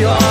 melhor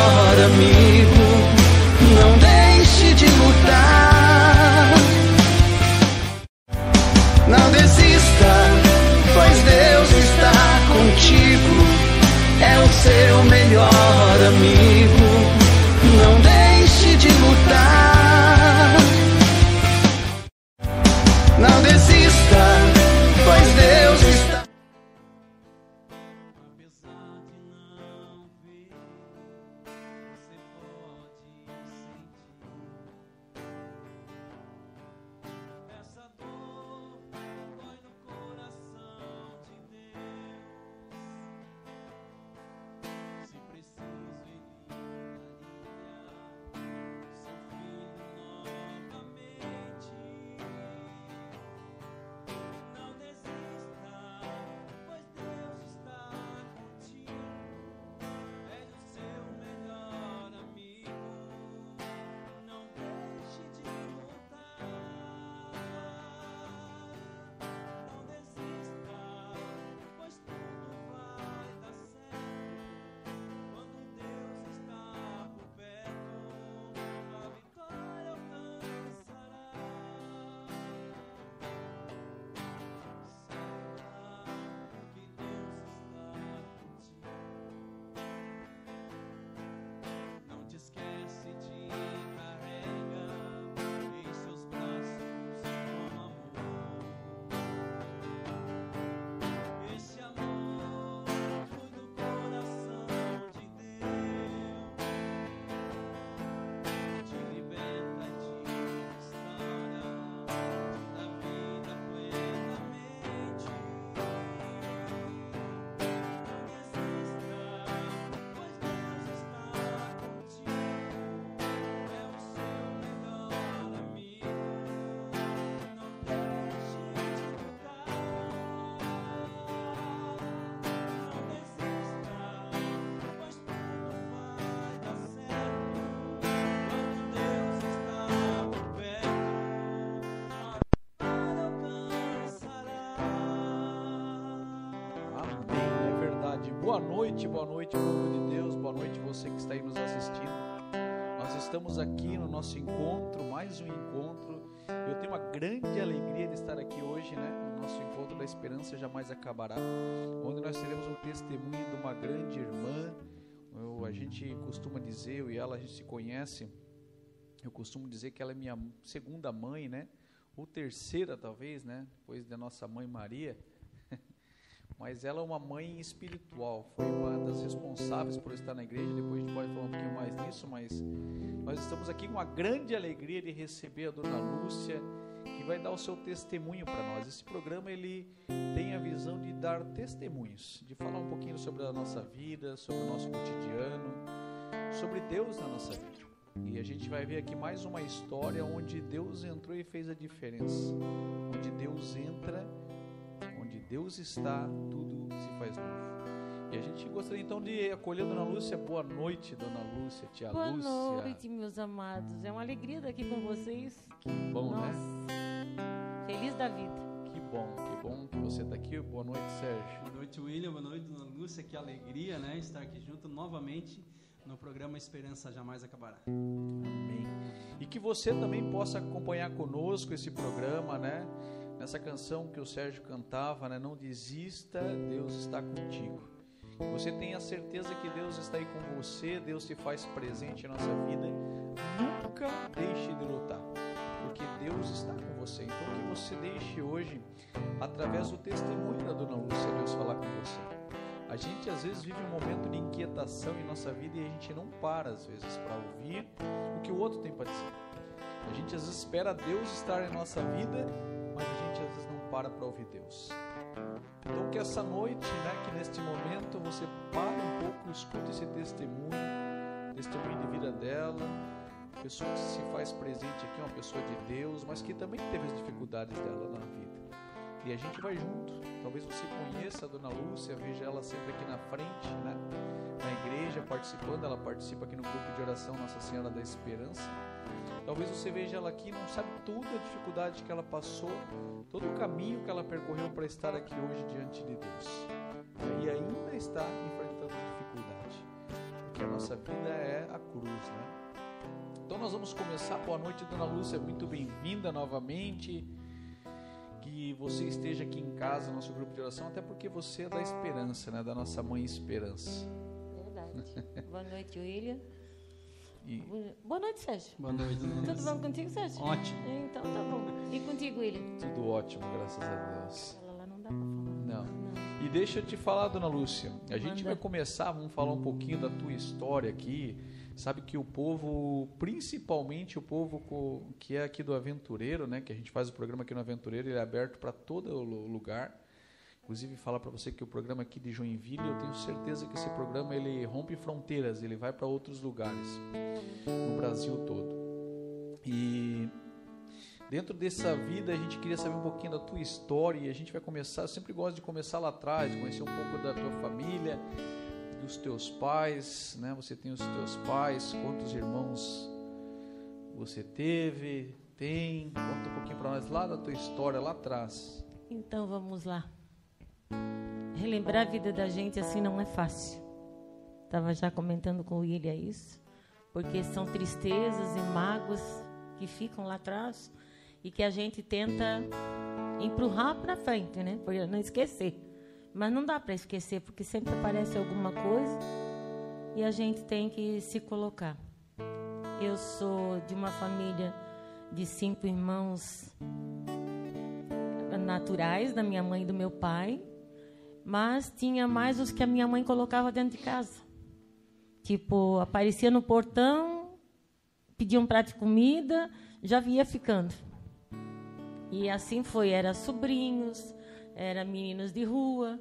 Boa noite, boa noite, povo de Deus, boa noite você que está aí nos assistindo. Nós estamos aqui no nosso encontro, mais um encontro. Eu tenho uma grande alegria de estar aqui hoje, né? No nosso encontro da esperança jamais acabará, onde nós teremos um testemunho de uma grande irmã. Eu- a gente costuma dizer, eu e ela, a gente se conhece. Eu costumo dizer que ela é minha segunda mãe, né? Ou terceira, talvez, né? Depois da nossa mãe Maria mas ela é uma mãe espiritual, foi uma das responsáveis por estar na igreja. Depois a gente pode falar um pouquinho mais nisso, mas nós estamos aqui com a grande alegria de receber a dona Lúcia, que vai dar o seu testemunho para nós. Esse programa ele tem a visão de dar testemunhos, de falar um pouquinho sobre a nossa vida, sobre o nosso cotidiano, sobre Deus na nossa vida. E a gente vai ver aqui mais uma história onde Deus entrou e fez a diferença. Onde Deus entra onde Deus está, tudo se faz novo. E a gente gostaria então de acolher a Dona Lúcia. Boa noite, Dona Lúcia, tia Boa Lúcia. noite, meus amados. É uma alegria estar aqui com vocês. Que bom, Nossa, né? feliz da vida. Que bom, que bom que você está aqui. Boa noite, Sérgio. Boa noite, William. Boa noite, Dona Lúcia. Que alegria, né? Estar aqui junto novamente no programa Esperança Jamais Acabará. Amém. E que você também possa acompanhar conosco esse programa, né? Nessa canção que o Sérgio cantava, né? Não desista, Deus está contigo. Que você tenha certeza que Deus está aí com você, Deus se faz presente em nossa vida. Nunca deixe de lutar, porque Deus está com você. Então que você deixe hoje, através do testemunho da Dona Lúcia, Deus falar com você. A gente às vezes vive um momento de inquietação em nossa vida e a gente não para às vezes para ouvir o que o outro tem para dizer. A gente às vezes espera Deus estar em nossa vida, para para ouvir Deus. Então que essa noite, né, que neste momento você pare um pouco, escute esse testemunho, testemunho de vida dela, pessoa que se faz presente aqui, uma pessoa de Deus, mas que também teve as dificuldades dela na vida. E a gente vai junto. Talvez você conheça a Dona Lúcia, veja ela sempre aqui na frente, né? Na igreja, participando. Ela participa aqui no grupo de oração Nossa Senhora da Esperança. Talvez você veja ela aqui não sabe toda a dificuldade que ela passou, todo o caminho que ela percorreu para estar aqui hoje diante de Deus. E ainda está enfrentando dificuldade. Porque a nossa vida é a cruz, né? Então nós vamos começar. Boa noite, Dona Lúcia, muito bem-vinda novamente. Que você esteja aqui em casa, nosso grupo de oração, até porque você é da esperança, né? Da nossa mãe Esperança. Verdade. Boa noite, William. E Boa noite, Sérgio. Boa noite, Dona Tudo bom contigo, Sérgio? Ótimo. Então tá bom. E contigo, William? tudo ótimo, graças a Deus. Fala lá, não dá pra falar. Não. Não. E deixa eu te falar, dona Lúcia. A gente Manda. vai começar, vamos falar um pouquinho da tua história aqui. Sabe que o povo, principalmente o povo que é aqui do Aventureiro, né? Que a gente faz o programa aqui no Aventureiro, ele é aberto para todo lugar. Inclusive falar para você que o programa aqui de Joinville, eu tenho certeza que esse programa ele rompe fronteiras, ele vai para outros lugares no Brasil todo. E Dentro dessa vida, a gente queria saber um pouquinho da tua história e a gente vai começar. Eu sempre gosto de começar lá atrás, conhecer um pouco da tua família, dos teus pais, né? Você tem os teus pais, quantos irmãos você teve, tem? Conta um pouquinho para nós lá da tua história lá atrás. Então vamos lá. Relembrar a vida da gente assim não é fácil. Estava já comentando com o William isso, porque são tristezas e mágoas que ficam lá atrás e que a gente tenta empurrar para frente, né? Para não esquecer. Mas não dá para esquecer, porque sempre aparece alguma coisa e a gente tem que se colocar. Eu sou de uma família de cinco irmãos naturais da minha mãe e do meu pai, mas tinha mais os que a minha mãe colocava dentro de casa. Tipo, aparecia no portão, pedia um prato de comida, já via ficando. E assim foi, era sobrinhos, era meninos de rua,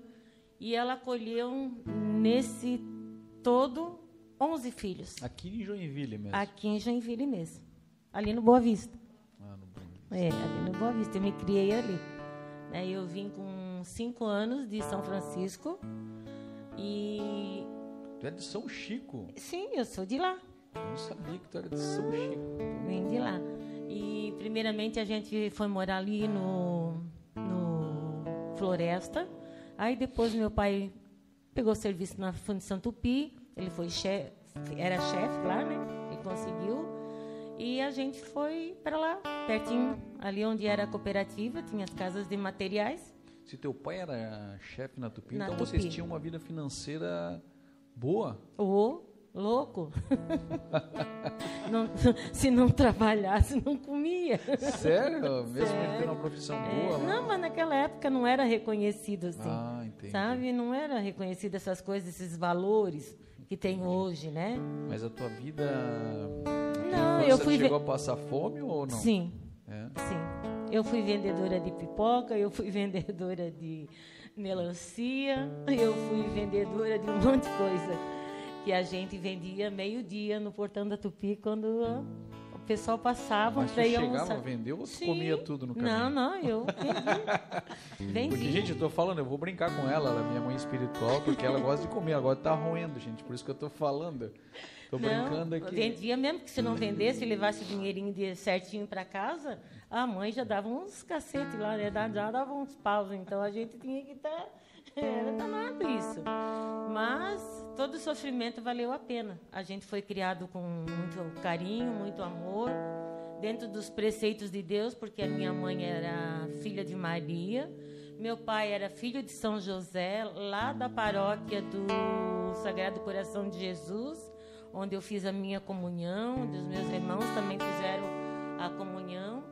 e ela acolheu nesse todo 11 filhos, Aqui em Joinville mesmo. aqui em Joinville mesmo, ali no Boa Vista. Ah, no Brinde. É, ali no Boa Vista, eu me criei ali. Né, eu vim com cinco anos de São Francisco e Tu é de São Chico. sim, eu sou de lá, Eu não sabia que tu era de São Chico. vim de lá. E primeiramente a gente foi morar ali no, no Floresta. Aí depois meu pai pegou serviço na Fundição Tupi, ele foi chefe, era chefe lá, né? Ele conseguiu. E a gente foi para lá, pertinho, ali onde era a cooperativa, tinha as casas de materiais. Se teu pai era chefe na Tupi, Na então vocês Tupi. tinham uma vida financeira boa. Ô, louco! Não- se não trabalhasse, não comia. Sério? Mesmo ele Sério. tendo uma profissão É, boa não, mas naquela época não era reconhecido assim. Ah, entendi. Sabe? Não era reconhecido essas coisas, esses valores que tem hoje, né? Mas a tua vida. Não, eu fui ver. chegou a passar fome ou não? Sim, É. sim. Eu fui vendedora de pipoca, eu fui vendedora de melancia, eu fui vendedora de um monte de coisa que a gente vendia meio-dia no portão da Tupi quando o pessoal passava para ir chegava a almoçar. vender ou Sim. comia tudo no caminho? Não, não, eu vendi. vendi. Porque, gente, eu tô falando, eu vou brincar com ela, ela é minha mãe espiritual, porque ela gosta de comer, de estar roendo, gente, por isso que eu tô falando. Tô brincando aqui. vendia mesmo que se não vendesse, levasse o dinheirinho de certinho para casa, a mãe já dava uns cacetes lá, né? Já dava uns paus, então a gente tinha que estar. Era danado isso. Mas todo o sofrimento valeu a pena. A gente foi criado com muito carinho, muito amor, dentro dos preceitos de Deus, porque a minha mãe era filha de Maria, meu pai era filho de São José, lá da paróquia do Sagrado Coração de Jesus, onde eu fiz a minha comunhão, onde os meus irmãos também fizeram a comunhão.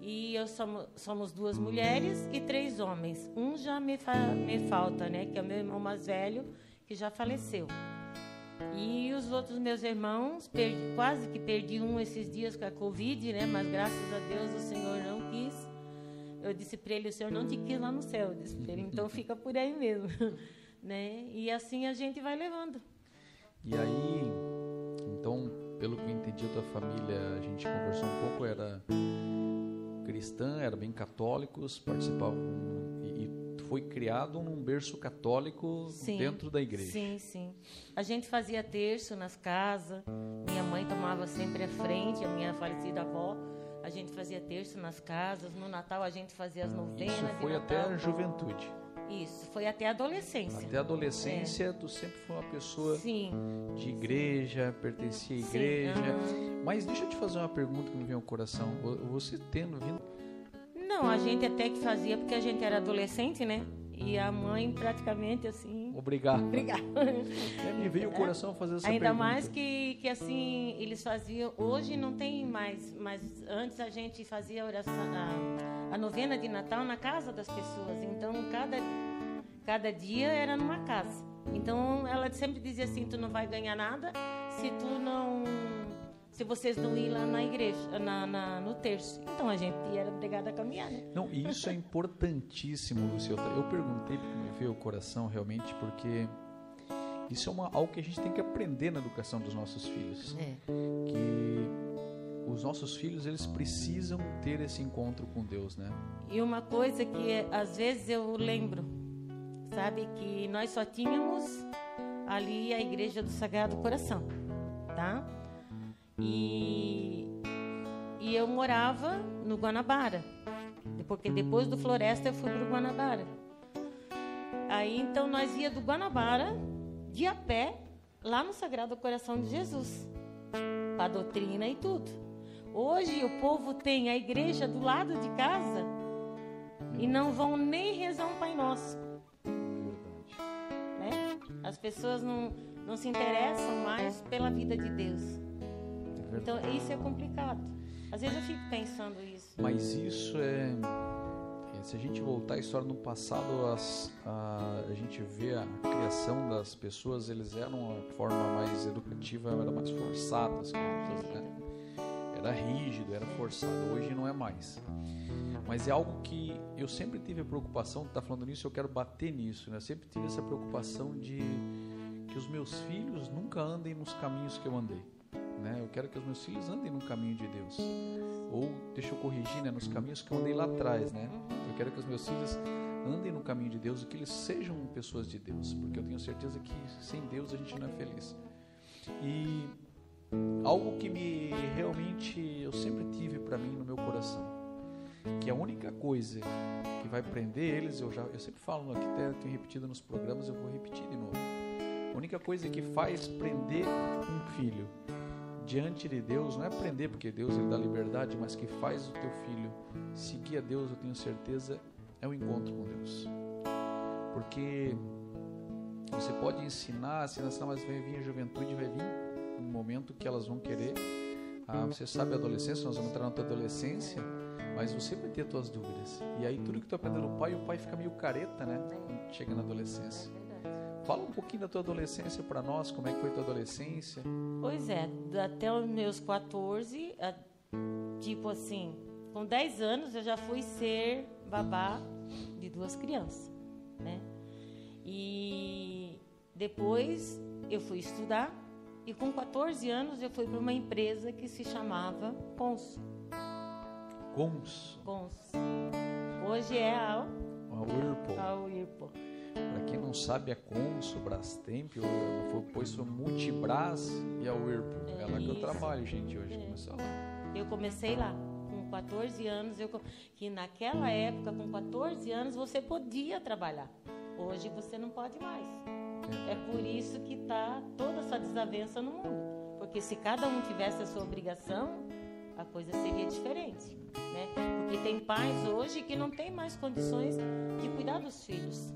E eu somos, somos duas mulheres e três homens. Um já me, fa- me falta, né? Que é o meu irmão mais velho, que já faleceu. E os outros meus irmãos, perdi- quase que perdi um esses dias com a Covid, né? Mas graças a Deus o Senhor não quis. Eu disse para ele, o Senhor não te quis lá no céu. Eu disse para ele, então fica por aí mesmo. né? E assim a gente vai levando. E aí, pelo que eu entendi, a tua família, a gente conversou um pouco, era cristã, era bem católicos, participavam e, e foi criado num berço católico Sim, dentro da igreja. Sim, sim. A gente fazia terço nas casas. Minha mãe tomava sempre a frente, a minha falecida avó. A gente fazia terço nas casas. No Natal a gente fazia as novenas. Isso foi até a juventude. Isso, foi até a adolescência. Até a adolescência, tu sempre foi uma pessoa Sim. de igreja, pertencia à igreja. aham. Mas deixa eu te fazer uma pergunta que me vem ao coração. Vo- Você tendo vindo. Não, a gente até que fazia porque a gente era adolescente, né? E a mãe praticamente assim. Obrigado. Obrigada. É, me veio o coração fazer essa Ainda pergunta. mais que, que assim, eles faziam. Hoje não tem mais, mas antes a gente fazia a, oração, a, a novena de Natal na casa das pessoas. Então, cada, cada dia era numa casa. Então, ela sempre dizia assim: tu não vai ganhar nada se tu não. Se vocês não ir lá na igreja, na, na- no terço. Então a gente era obrigada a caminhar, né? Não, e isso é importantíssimo. Eu, eu perguntei porque me veio o coração realmente, porque isso é uma, algo que a gente tem que aprender na educação dos nossos filhos. É. Que os nossos filhos, eles precisam ter esse encontro com Deus, né? E uma coisa que às vezes eu lembro, sabe, que nós só tínhamos ali a igreja do Sagrado Coração, tá? E, e eu morava no Guanabara, porque depois do Floresta eu fui para o Guanabara. Aí então nós ia do Guanabara de a pé lá no Sagrado Coração de Jesus, para doutrina e tudo. Hoje o povo tem a igreja do lado de casa e não vão nem rezar um Pai Nosso. Né? As pessoas não, não se interessam mais pela vida de Deus. Então, isso é complicado. Às vezes eu fico pensando isso. Mas isso é, é, Se a gente voltar a história no passado, as- a, a gente vê a criação das pessoas, eles eram uma forma mais educativa, era mais forçada, as coisas, né? Era rígido, era forçado. Hoje não é mais. Mas é algo que eu sempre tive a preocupação, tá falando nisso, eu quero bater nisso, né? Eu sempre tive essa preocupação de que os meus filhos nunca andem nos caminhos que eu andei, né? Eu quero que os meus filhos andem no caminho de Deus. Ou, deixa eu corrigir, né? Nos caminhos que eu andei lá atrás, né? Eu quero que os meus filhos andem no caminho de Deus e que eles sejam pessoas de Deus, porque eu tenho certeza que sem Deus a gente não é feliz. E algo que me realmente eu sempre tive para mim no meu coração, que a única coisa que vai prender eles, eu já eu sempre falo aqui até tenho repetido nos programas, eu vou repetir de novo. A única coisa que faz prender um filho diante de Deus, não é prender porque Deus ele dá liberdade, mas que faz o teu filho seguir a Deus, eu tenho certeza, é o encontro com Deus. Porque você pode ensinar, ensinar, ensinar, mas vai vir a juventude, vai vir um momento que elas vão querer. Ah, você sabe a adolescência, nós vamos entrar na tua adolescência, mas você vai ter tuas dúvidas. E aí tudo que tu aprendeu no pai, o pai fica meio careta, né? Chega na adolescência. Fala um pouquinho da tua adolescência para nós, como é que foi tua adolescência? Pois é, até os meus 14, a- tipo assim, com 10 anos eu já fui ser babá de duas crianças, né? E depois eu fui estudar e com 14 anos eu fui para uma empresa que se chamava Cons. Cons, Cons. Hoje é a, a Whirlpool. a Whirlpool. Para quem não sabe, a Cons, o Brastemp, foi, pois foi Multibras e a Whirlpool. É lá que eu trabalho, gente, hoje. Começou lá. Eu comecei lá com 14 anos, eu, que naquela época, com 14 anos, você podia trabalhar. Hoje você não pode mais. É por isso que está toda essa desavença no mundo. Porque se cada um tivesse a sua obrigação, a coisa seria diferente. Né? Porque tem pais hoje que não têm mais condições de cuidar dos filhos.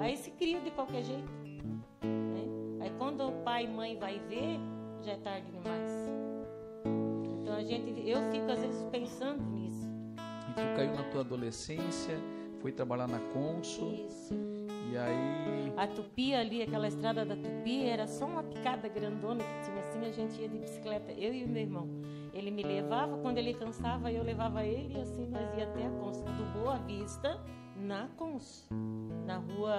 Aí se cria de qualquer jeito. né? Aí quando o pai e mãe vai ver, já é tarde demais. Então a gente, eu fico às vezes pensando nisso. E tu caiu na tua adolescência, foi trabalhar na Consul, Isso. E aí. A Tupi ali, aquela estrada da Tupi, era só uma picada grandona que tinha assim, a gente ia de bicicleta, eu e o meu irmão. Ele me levava, quando ele cansava, eu levava ele e assim nós ia até a Cons, do Boa Vista, na Cons. Na rua,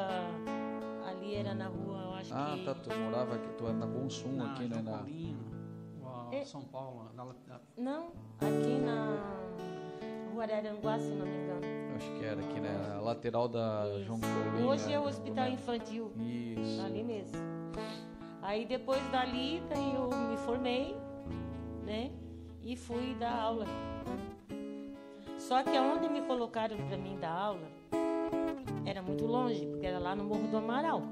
ali era na rua, eu acho Ah, que... tá, tu morava aqui, tu era na Consum Na aqui, né? Na... Paulino, É. São Paulo, na- Não, aqui na rua Araranguá, se não me engano. Acho que era aqui, né? Lateral da Isso. João Paulino. Hoje né? é o Hospital Como Infantil. Isso. Ali mesmo. Aí depois dali, daí eu me formei, né? E fui dar aula. Só que aonde me colocaram para mim dar aula, era muito longe, porque era lá no Morro do Amaral,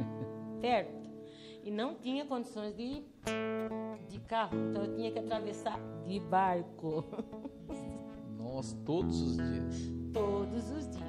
perto. E não tinha condições de de carro, então eu tinha que atravessar de barco Nós, todos os dias. Todos os dias.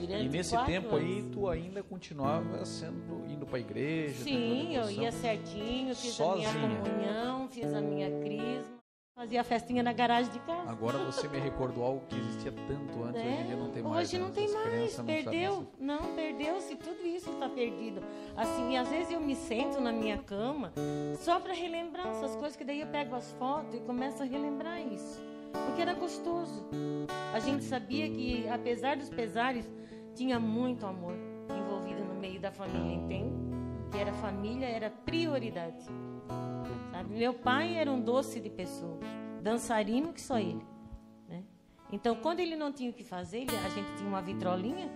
Durante E nesse tempo aí, anos. tu ainda continuava sendo, indo pra igreja? tendo Sim, eu ia certinho, fiz a Sozinha? minha comunhão, fiz a minha crisma, fazia a festinha na garagem de casa. Agora você me recordou algo que existia tanto antes, hoje em dia não tem mais. É. Hoje né? não tem mais, crianças não perdeu. assim. Não, perdeu-se, tudo isso está perdido. Assim, e às vezes eu me sento na minha cama só para relembrar essas coisas, que daí eu pego as fotos e começo a relembrar isso. Porque era gostoso. A gente sabia que, apesar dos pesares, tinha muito amor envolvido no meio da família, entende? Que era família, era prioridade. Sabe? Meu pai era um doce de pessoa, dançarino que só ele. Né? Então, quando ele não tinha o que fazer, ele- a gente tinha uma vitrolinha,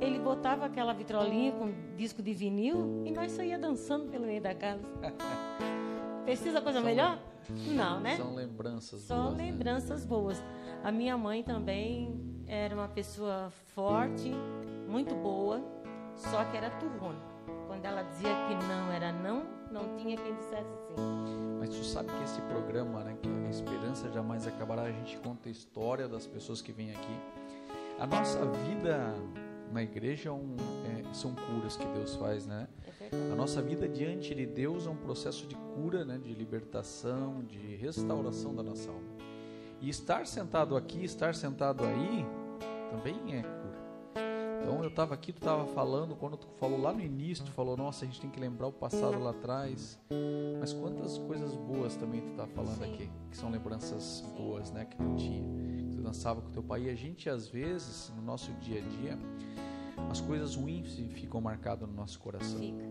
ele botava aquela vitrolinha com disco de vinil e nós saía dançando pelo meio da casa. Precisa coisa melhor? Não, né? São lembranças Só boas, né? lembranças boas. A minha mãe também era uma pessoa forte, muito boa, só que era turrona. Quando ela dizia que não era não, não tinha quem dissesse sim. Mas tu sabe que esse programa, né, que a Esperança Jamais Acabará, a gente conta a história das pessoas que vêm aqui. A nossa vida na igreja é um- é- são curas que Deus faz, né? É. A nossa vida diante de Deus é um processo de cura, né, de libertação, de restauração da nossa alma. E estar sentado aqui, estar sentado aí, também é cura. Então eu estava aqui, tu estava falando, quando tu falou lá no início, tu falou, nossa, a gente tem que lembrar o passado lá atrás. Mas quantas coisas boas também tu tá falando Sim. aqui, que são lembranças boas, né, que tu tinha, que tu dançava com teu pai. E a gente, às vezes, no nosso dia a dia, as coisas ruins ficam marcadas no nosso coração. Fica,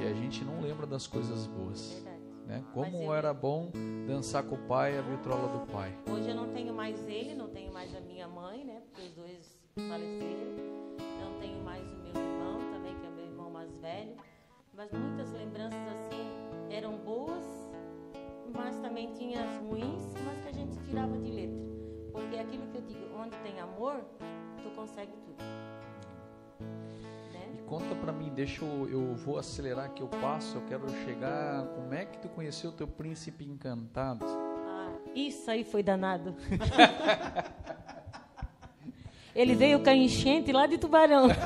E a gente não lembra das coisas boas. verdade. Né? Como eu- era bom dançar com o pai a vitrola do pai. Hoje eu não tenho mais ele, não tenho mais a minha mãe, né? Porque os dois faleceram. Não tenho mais o meu irmão também, que é meu irmão mais velho. Mas muitas lembranças assim eram boas, mas também tinha as ruins, mas que a gente tirava de letra. Porque é aquilo que eu digo, onde tem amor, tu consegue tudo. Conta pra mim, deixa eu, eu vou acelerar aqui o passo, eu quero chegar. Como é que tu conheceu o teu príncipe encantado? Ah, isso aí foi danado. Ele veio com a enchente lá de tubarão.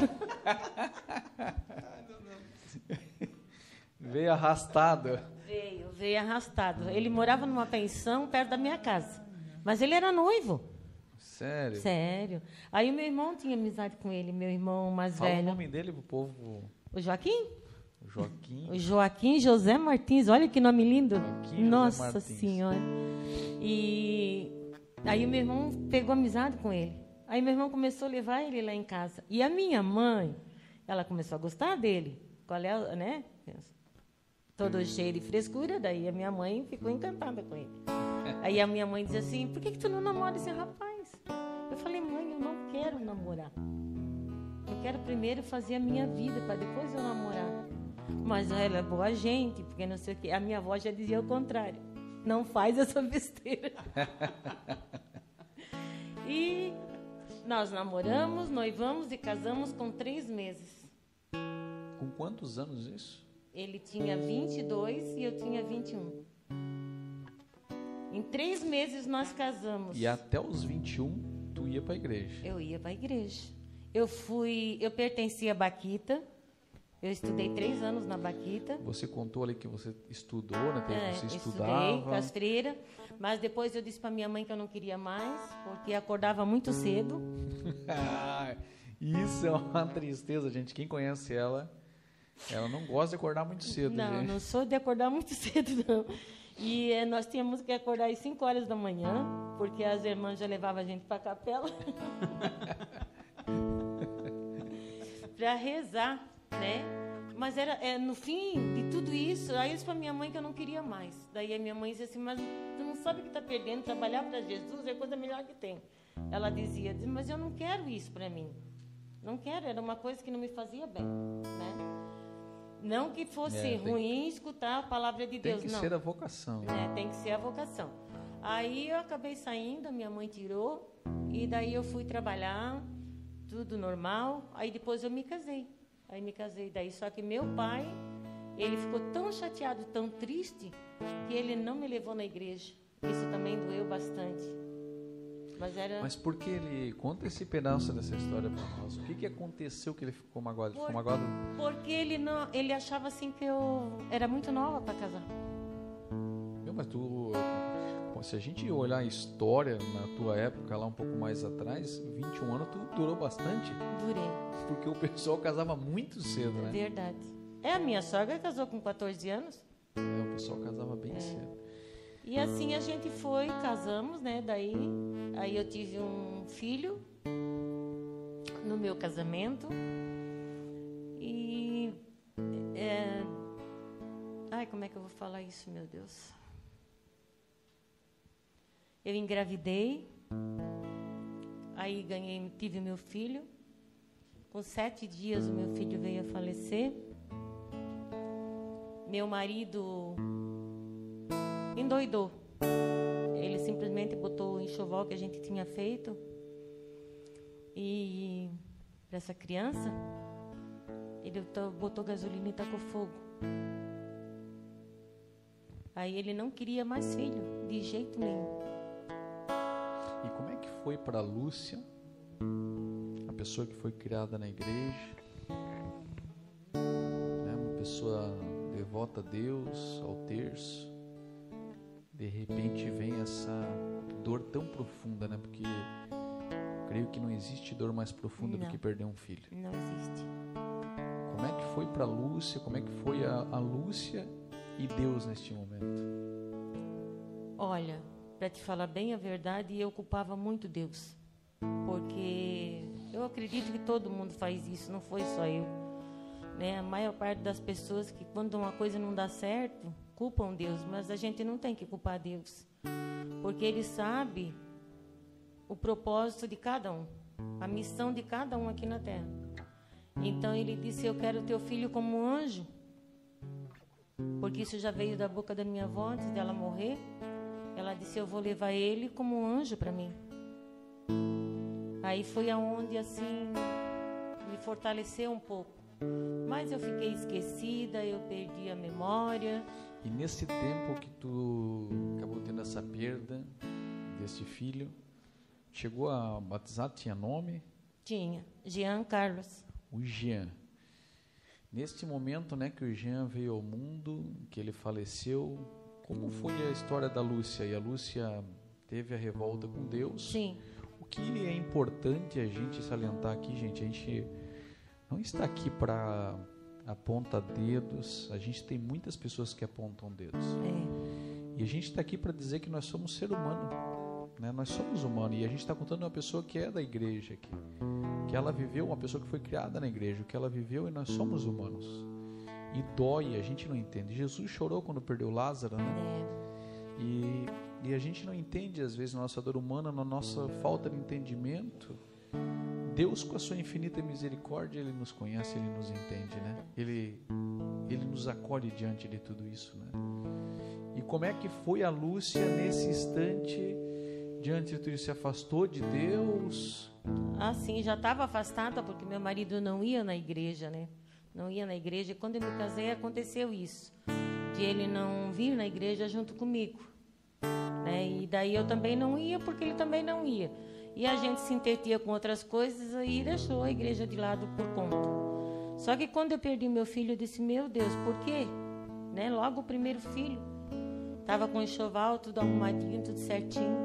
Veio arrastado. Veio, veio arrastado. Ele morava numa pensão perto da minha casa. Mas ele era noivo. Sério? Sério. Aí o meu irmão tinha amizade com ele, meu irmão mais Fala o velho. nome dele pro povo. O Joaquim? Joaquim. O Joaquim José Martins. Olha que nome lindo. Joaquim José Nossa Martins. Senhora. E aí o meu irmão pegou amizade com ele. Aí meu irmão começou a levar ele lá em casa. E a minha mãe, ela começou a gostar dele. Qual é, né? Todo cheio de frescura, daí a minha mãe ficou encantada com ele. Aí a minha mãe dizia assim: por que, que tu não namora esse rapaz? Quero namorar. Eu quero primeiro fazer a minha vida, para depois eu namorar. Mas ela é boa gente, porque não sei o quê. A minha avó já dizia o contrário. Não faz essa besteira. e nós namoramos, noivamos e casamos com três meses. Com quantos anos isso? Ele tinha 22 e eu tinha 21. Em três meses nós casamos. E até os 21, tu ia pra igreja. Eu ia para a igreja. Eu fui, eu pertencia à Baquita. Eu estudei três anos na Baquita. Você contou ali que você estudou, né? Teve- É, você estudei estudava. as freiras, mas depois eu disse para minha mãe que eu não queria mais, porque acordava muito cedo. Isso é uma tristeza, gente. Quem conhece ela, ela não gosta de acordar muito cedo, não, gente. não sou de acordar muito cedo, não. E eh, nós tínhamos que acordar às 5 horas da manhã, porque as irmãs já levavam a gente para a capela. para rezar, né? Mas era é, no fim de tudo isso, aí eu disse para minha mãe que eu não queria mais. Daí a minha mãe disse assim, mas tu não sabe que está perdendo, trabalhar para Jesus é a coisa melhor que tem. Ela dizia, mas eu não quero isso para mim. Não quero, era uma coisa que não me fazia bem, né? Não que fosse É, tem- ruim escutar a palavra de Tem Deus, que não. ser a vocação. É, tem que ser a vocação. Aí eu acabei saindo, minha mãe tirou, e daí eu fui trabalhar tudo normal. Aí depois eu me casei. Aí me casei daí. Só que meu pai, ele ficou tão chateado, tão triste, que ele não me levou na igreja. Isso também doeu bastante. Mas era. Mas por que ele. Conta esse pedaço dessa história para nós. O que, que aconteceu que ele ficou magoado? Ficou Por- magoado? Porque ele não, ele achava assim que eu era muito nova para casar. Meu, mas tu. Se a gente olhar a história na tua época, lá um pouco mais atrás, 21 anos, tu durou bastante. Durei, Porque o pessoal casava muito cedo, né? verdade. É a minha sogra casou com 14 anos. É, o pessoal casava bem cedo. E assim a gente foi, casamos, né? Daí, aí eu tive um filho no meu casamento. E. é, ai, como é que eu vou falar isso, meu Deus? Eu engravidei, aí ganhei, tive meu filho. Com sete dias o meu filho veio a falecer. Meu marido endoidou. Ele simplesmente botou o enxoval que a gente tinha feito e para essa criança ele to- botou gasolina e tacou fogo. Aí ele não queria mais filho, de jeito nenhum. E como é que foi para Lúcia, a pessoa que foi criada na igreja, né, uma pessoa devota a Deus, ao terço, de repente vem essa dor tão profunda, né? Porque creio que não existe dor mais profunda do Não. que perder um filho. Não existe. Como é que foi para Lúcia? Como é que foi a, a Lúcia e Deus neste momento? Olha, para te falar bem a verdade, eu culpava muito Deus. Porque eu acredito que todo mundo faz isso, não foi só eu. Né? A maior parte das pessoas que quando uma coisa não dá certo, culpam Deus, mas a gente não tem que culpar Deus. Porque ele sabe o propósito de cada um, a missão de cada um aqui na terra. Então ele disse: Eu quero teu filho como um anjo. Porque isso já veio da boca da minha avó antes dela morrer. Ela disse: Eu vou levar ele como um anjo para mim. Aí foi aonde assim me fortaleceu um pouco. Mas eu fiquei esquecida, eu perdi a memória. E nesse tempo que tu acabou tendo essa perda desse filho, chegou a batizar, tinha nome? Tinha Jean Carlos. O Jean. Neste momento, né, que o Jean veio ao mundo, que ele faleceu, como foi a história da Lúcia? E a Lúcia teve a revolta com Deus. Sim, O que é importante a gente salientar aqui, gente, a gente não está aqui para apontar dedos. A gente tem muitas pessoas que apontam dedos. é, E a gente está aqui para dizer que nós somos ser humano, né? Nós somos humanos e a gente está contando uma pessoa que é da igreja aqui, que ela viveu, uma pessoa que foi criada na igreja, que ela viveu e nós somos humanos. E dói, a gente não entende. Jesus chorou quando perdeu Lázaro, né? é, E, e a gente não entende às vezes na nossa dor humana, na nossa falta de entendimento. Deus, com a sua infinita misericórdia, Ele nos conhece, Ele nos entende, né? Ele, Ele nos acolhe diante de tudo isso, né? E como é que foi a Lúcia nesse instante, diante de tudo isso? Se afastou de Deus? Assim, já estava afastada porque meu marido não ia na igreja, né? Não ia na igreja. E quando eu me casei, aconteceu isso. De ele não vir na igreja junto comigo. Né? E daí eu também não ia porque ele também não ia. E a gente se entretia com outras coisas e deixou a igreja de lado por conta. Só que quando eu perdi meu filho, eu disse, meu Deus, por quê? Né? Logo o primeiro filho. Tava com enxoval, tudo arrumadinho, tudo certinho.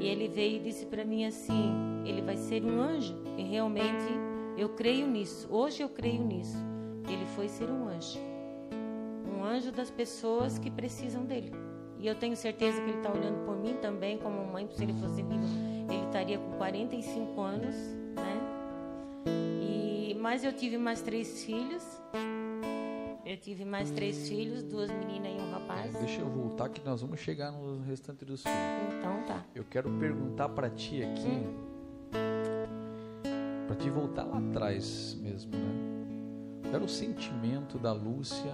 E ele veio e disse para mim assim: ele vai ser um anjo. E realmente eu creio nisso. Hoje eu creio nisso. Ele foi ser um anjo. Um anjo das pessoas que precisam dele. E eu tenho certeza que ele está olhando por mim também, como mãe, se ele fosse vivo, ele estaria com 45 anos, né? E, mas eu tive mais três filhos. Eu tive mais três filhos, duas meninas e um rapaz. Deixa eu voltar que nós vamos chegar no restante dos filhos. Então tá. Eu quero perguntar para ti aqui, para te voltar lá atrás mesmo, né? Qual era o sentimento da Lúcia?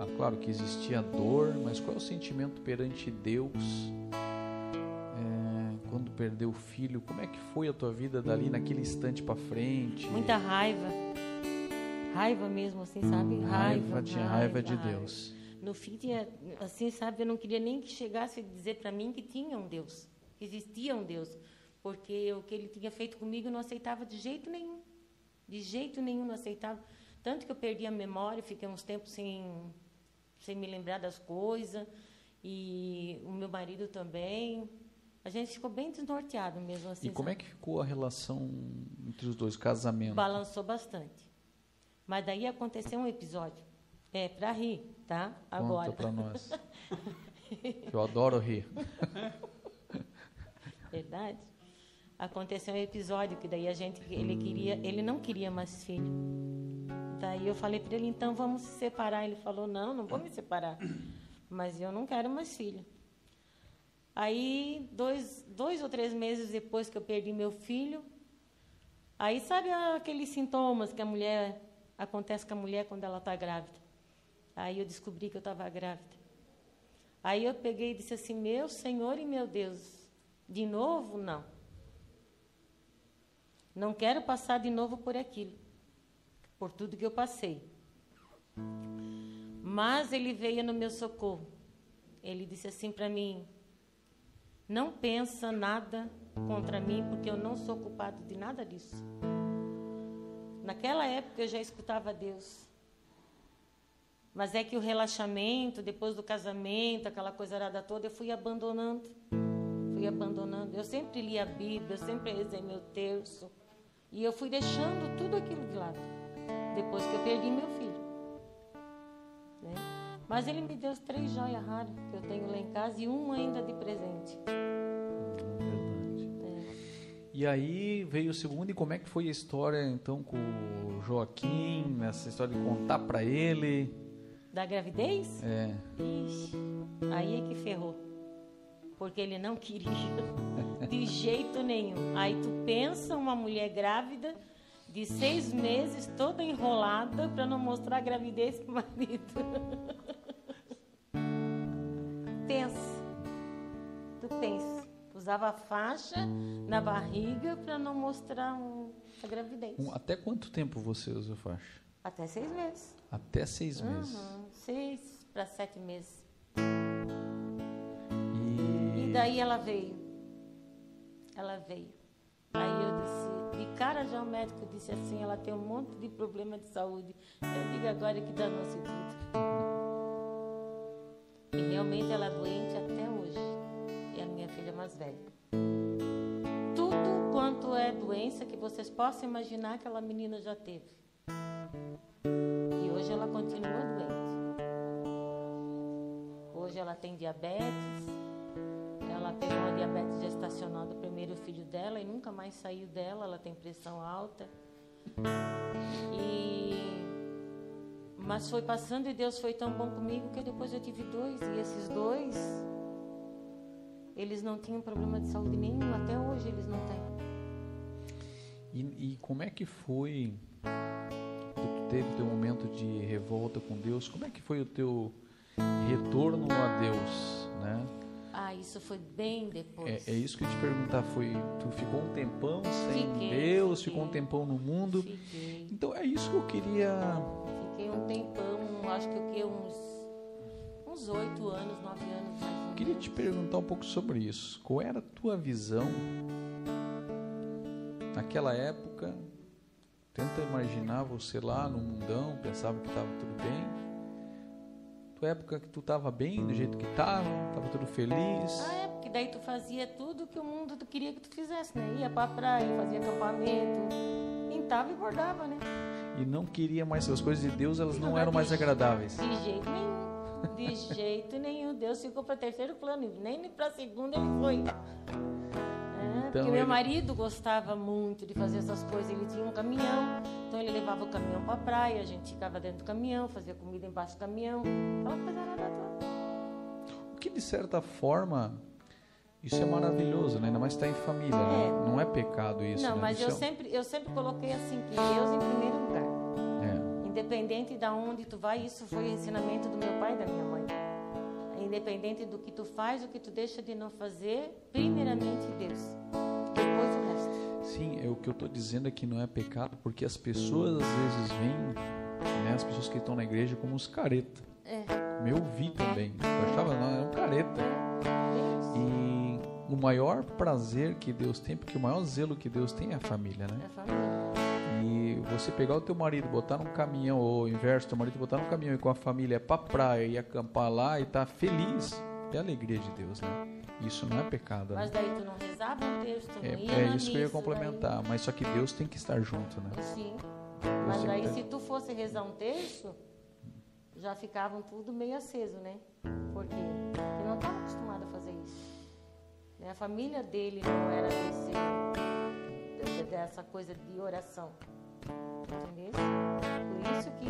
Ah, claro que existia dor, mas qual é o sentimento perante Deus é, quando perder o filho, como é que foi a tua vida dali naquele instante para frente? Muita raiva. Raiva mesmo, assim, sabe? Raiva, tinha raiva, de Deus. No fim, tinha, assim, sabe? Eu não queria nem que chegasse a dizer para mim que tinha um Deus, que existia um Deus. Porque o que ele tinha feito comigo eu não aceitava de jeito nenhum. De jeito nenhum não aceitava. Tanto que eu perdi a memória, fiquei uns tempos sem, sem me lembrar das coisas. E o meu marido também. A gente ficou bem desnorteado mesmo assim. E como é sabe? que ficou a relação entre os dois, casamento? Balançou bastante. Mas daí aconteceu um episódio. É, para rir, tá? Agora. Conta pra nós. Eu adoro rir. Verdade? Aconteceu um episódio que daí a gente, ele queria, ele não queria mais filho. Daí eu falei para ele, então vamos se separar. Ele falou, não, não vou me separar. Mas eu não quero mais filho. Aí, dois, dois ou três meses depois que eu perdi meu filho, aí sabe aqueles sintomas que a mulher, acontece com a mulher quando ela está grávida. Aí eu descobri que eu estava grávida. Aí eu peguei e disse assim, meu Senhor e meu Deus, de novo, não. Não quero passar de novo por aquilo, por tudo que eu passei. Mas ele veio no meu socorro. Ele disse assim para mim: Não pensa nada contra mim, porque eu não sou culpado de nada disso. Naquela época eu já escutava Deus. Mas é que o relaxamento, depois do casamento, aquela coisa arada toda, eu fui abandonando. Fui abandonando. Eu sempre li a Bíblia, eu sempre rezei meu terço. E eu fui deixando tudo aquilo de lado. Depois que eu perdi meu filho. Né? Mas ele me deu três joias raras que eu tenho lá em casa e uma ainda de presente. Verdade. É. E aí veio o segundo, e como é que foi a história então com o Joaquim, nessa história de contar pra ele? Da gravidez? É, Ixi, aí é que ferrou. Porque ele não queria. De jeito nenhum. Aí tu pensa uma mulher grávida de seis meses, toda enrolada, para não mostrar a gravidez pro marido. pensa. Tu pensa. Usava faixa na barriga para não mostrar um- a gravidez. Até quanto tempo você usa faixa? Até seis meses. Até seis meses. Uhum, seis para sete meses. E, E daí ela veio. Ela veio. Aí eu disse, cara já o médico disse assim, ela tem um monte de problema de saúde. Eu digo agora que danou-se tudo. E realmente ela é doente até hoje. É a minha filha mais velha. Tudo quanto é doença que vocês possam imaginar aquela menina já teve. E hoje ela continua doente. Hoje ela tem diabetes. Ela pegou uma diabetes gestacional do primeiro filho dela e nunca mais saiu dela. Ela tem pressão alta. E mas foi passando e Deus foi tão bom comigo que depois eu tive dois e esses dois eles não tinham problema de saúde nenhum até hoje eles não têm. e, e como é que foi que tu teve teu momento de revolta com Deus? Como é que foi o teu retorno a Deus, né? Ah, isso foi bem depois. É, é isso que eu te perguntar, foi tu ficou um tempão sem Fiquei, Deus, fiquei. ficou um tempão no mundo. Fiquei. Então é isso que eu queria Fiquei um tempão, acho que uns uns oito anos, nove anos mais ou menos. Queria te perguntar um pouco sobre isso. Qual era a tua visão naquela época? Tenta imaginar você lá no mundão, pensava que estava tudo bem. Tua época que tu estava bem, do jeito que estava, estava tudo feliz. Ah, é, porque daí tu fazia tudo que o mundo tu queria que tu fizesse, né? Ia pra praia, fazia acampamento, pintava e bordava, né? E não queria mais as coisas de Deus, elas não Não, eram mais agradáveis. De jeito nenhum. De jeito nenhum. Deus ficou para terceiro plano. Nem para segundo ele foi. É, Então porque meu ele- marido gostava muito de fazer essas coisas. Ele tinha um caminhão, então ele levava o caminhão para a praia, a gente ficava dentro do caminhão, fazia comida embaixo do caminhão. Aquela coisa nada toda. O que de certa forma isso é maravilhoso, né? Ainda mais estar em família, né? É. Não é pecado isso, Não, né? mas eu Isso é- sempre, eu sempre coloquei assim, que Deus em primeiro lugar. é. Independente de onde tu vai, isso foi o ensinamento do meu pai e da minha mãe. Independente do que tu faz, o que tu deixa de não fazer, primeiramente Deus. Sim, é o que eu estou dizendo é que não é pecado, porque as pessoas às vezes veem, né, as pessoas que estão na igreja como os careta. É. Eu vi também. Eu achava, não, é um careta. E o maior prazer que Deus tem, porque o maior zelo que Deus tem é a família, É né? a família. E você pegar o teu marido, botar num caminhão, ou o inverso, teu marido botar num caminhão e com a família pra praia e acampar lá e tá feliz, é a alegria de Deus, né? Isso não é pecado, né? Mas daí tu não rezava o texto, não ia É, na é isso que eu ia complementar, mas só que Deus tem que estar junto, né? daí- Sim. Deus Mas que daí ter- se tu fosse rezar um texto, já ficavam tudo meio aceso, né? Porque não estava acostumado a fazer isso. Né? A família dele não era desse, de- dessa coisa de oração. Entendeu? Por isso que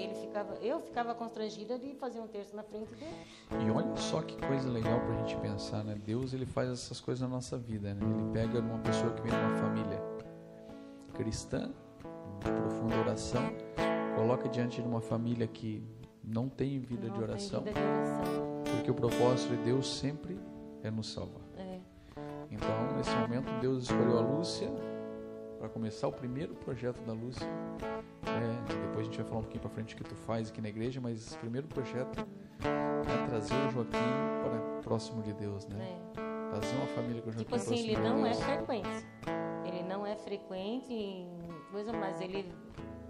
ele ficava, eu ficava constrangida de fazer um texto na frente dele. E olha só que coisa legal pra gente pensar, né? Deus ele faz essas coisas na nossa vida, né? Ele pega uma pessoa que vem de uma família cristã, de profunda oração, coloca diante de uma família que não tem vida Não de tem oração, vida de oração. porque o propósito de Deus sempre é nos salvar. É. Então, nesse momento, Deus escolheu a Lúcia para começar o primeiro projeto da Lúcia. É, depois a gente vai falar um pouquinho para frente o que tu faz aqui na igreja, mas esse primeiro projeto é trazer o Joaquim para próximo de Deus, né? É. Fazer uma família com o Joaquim Tipo assim, ele de não é frequente. Ele não é frequente em coisa, mas ele.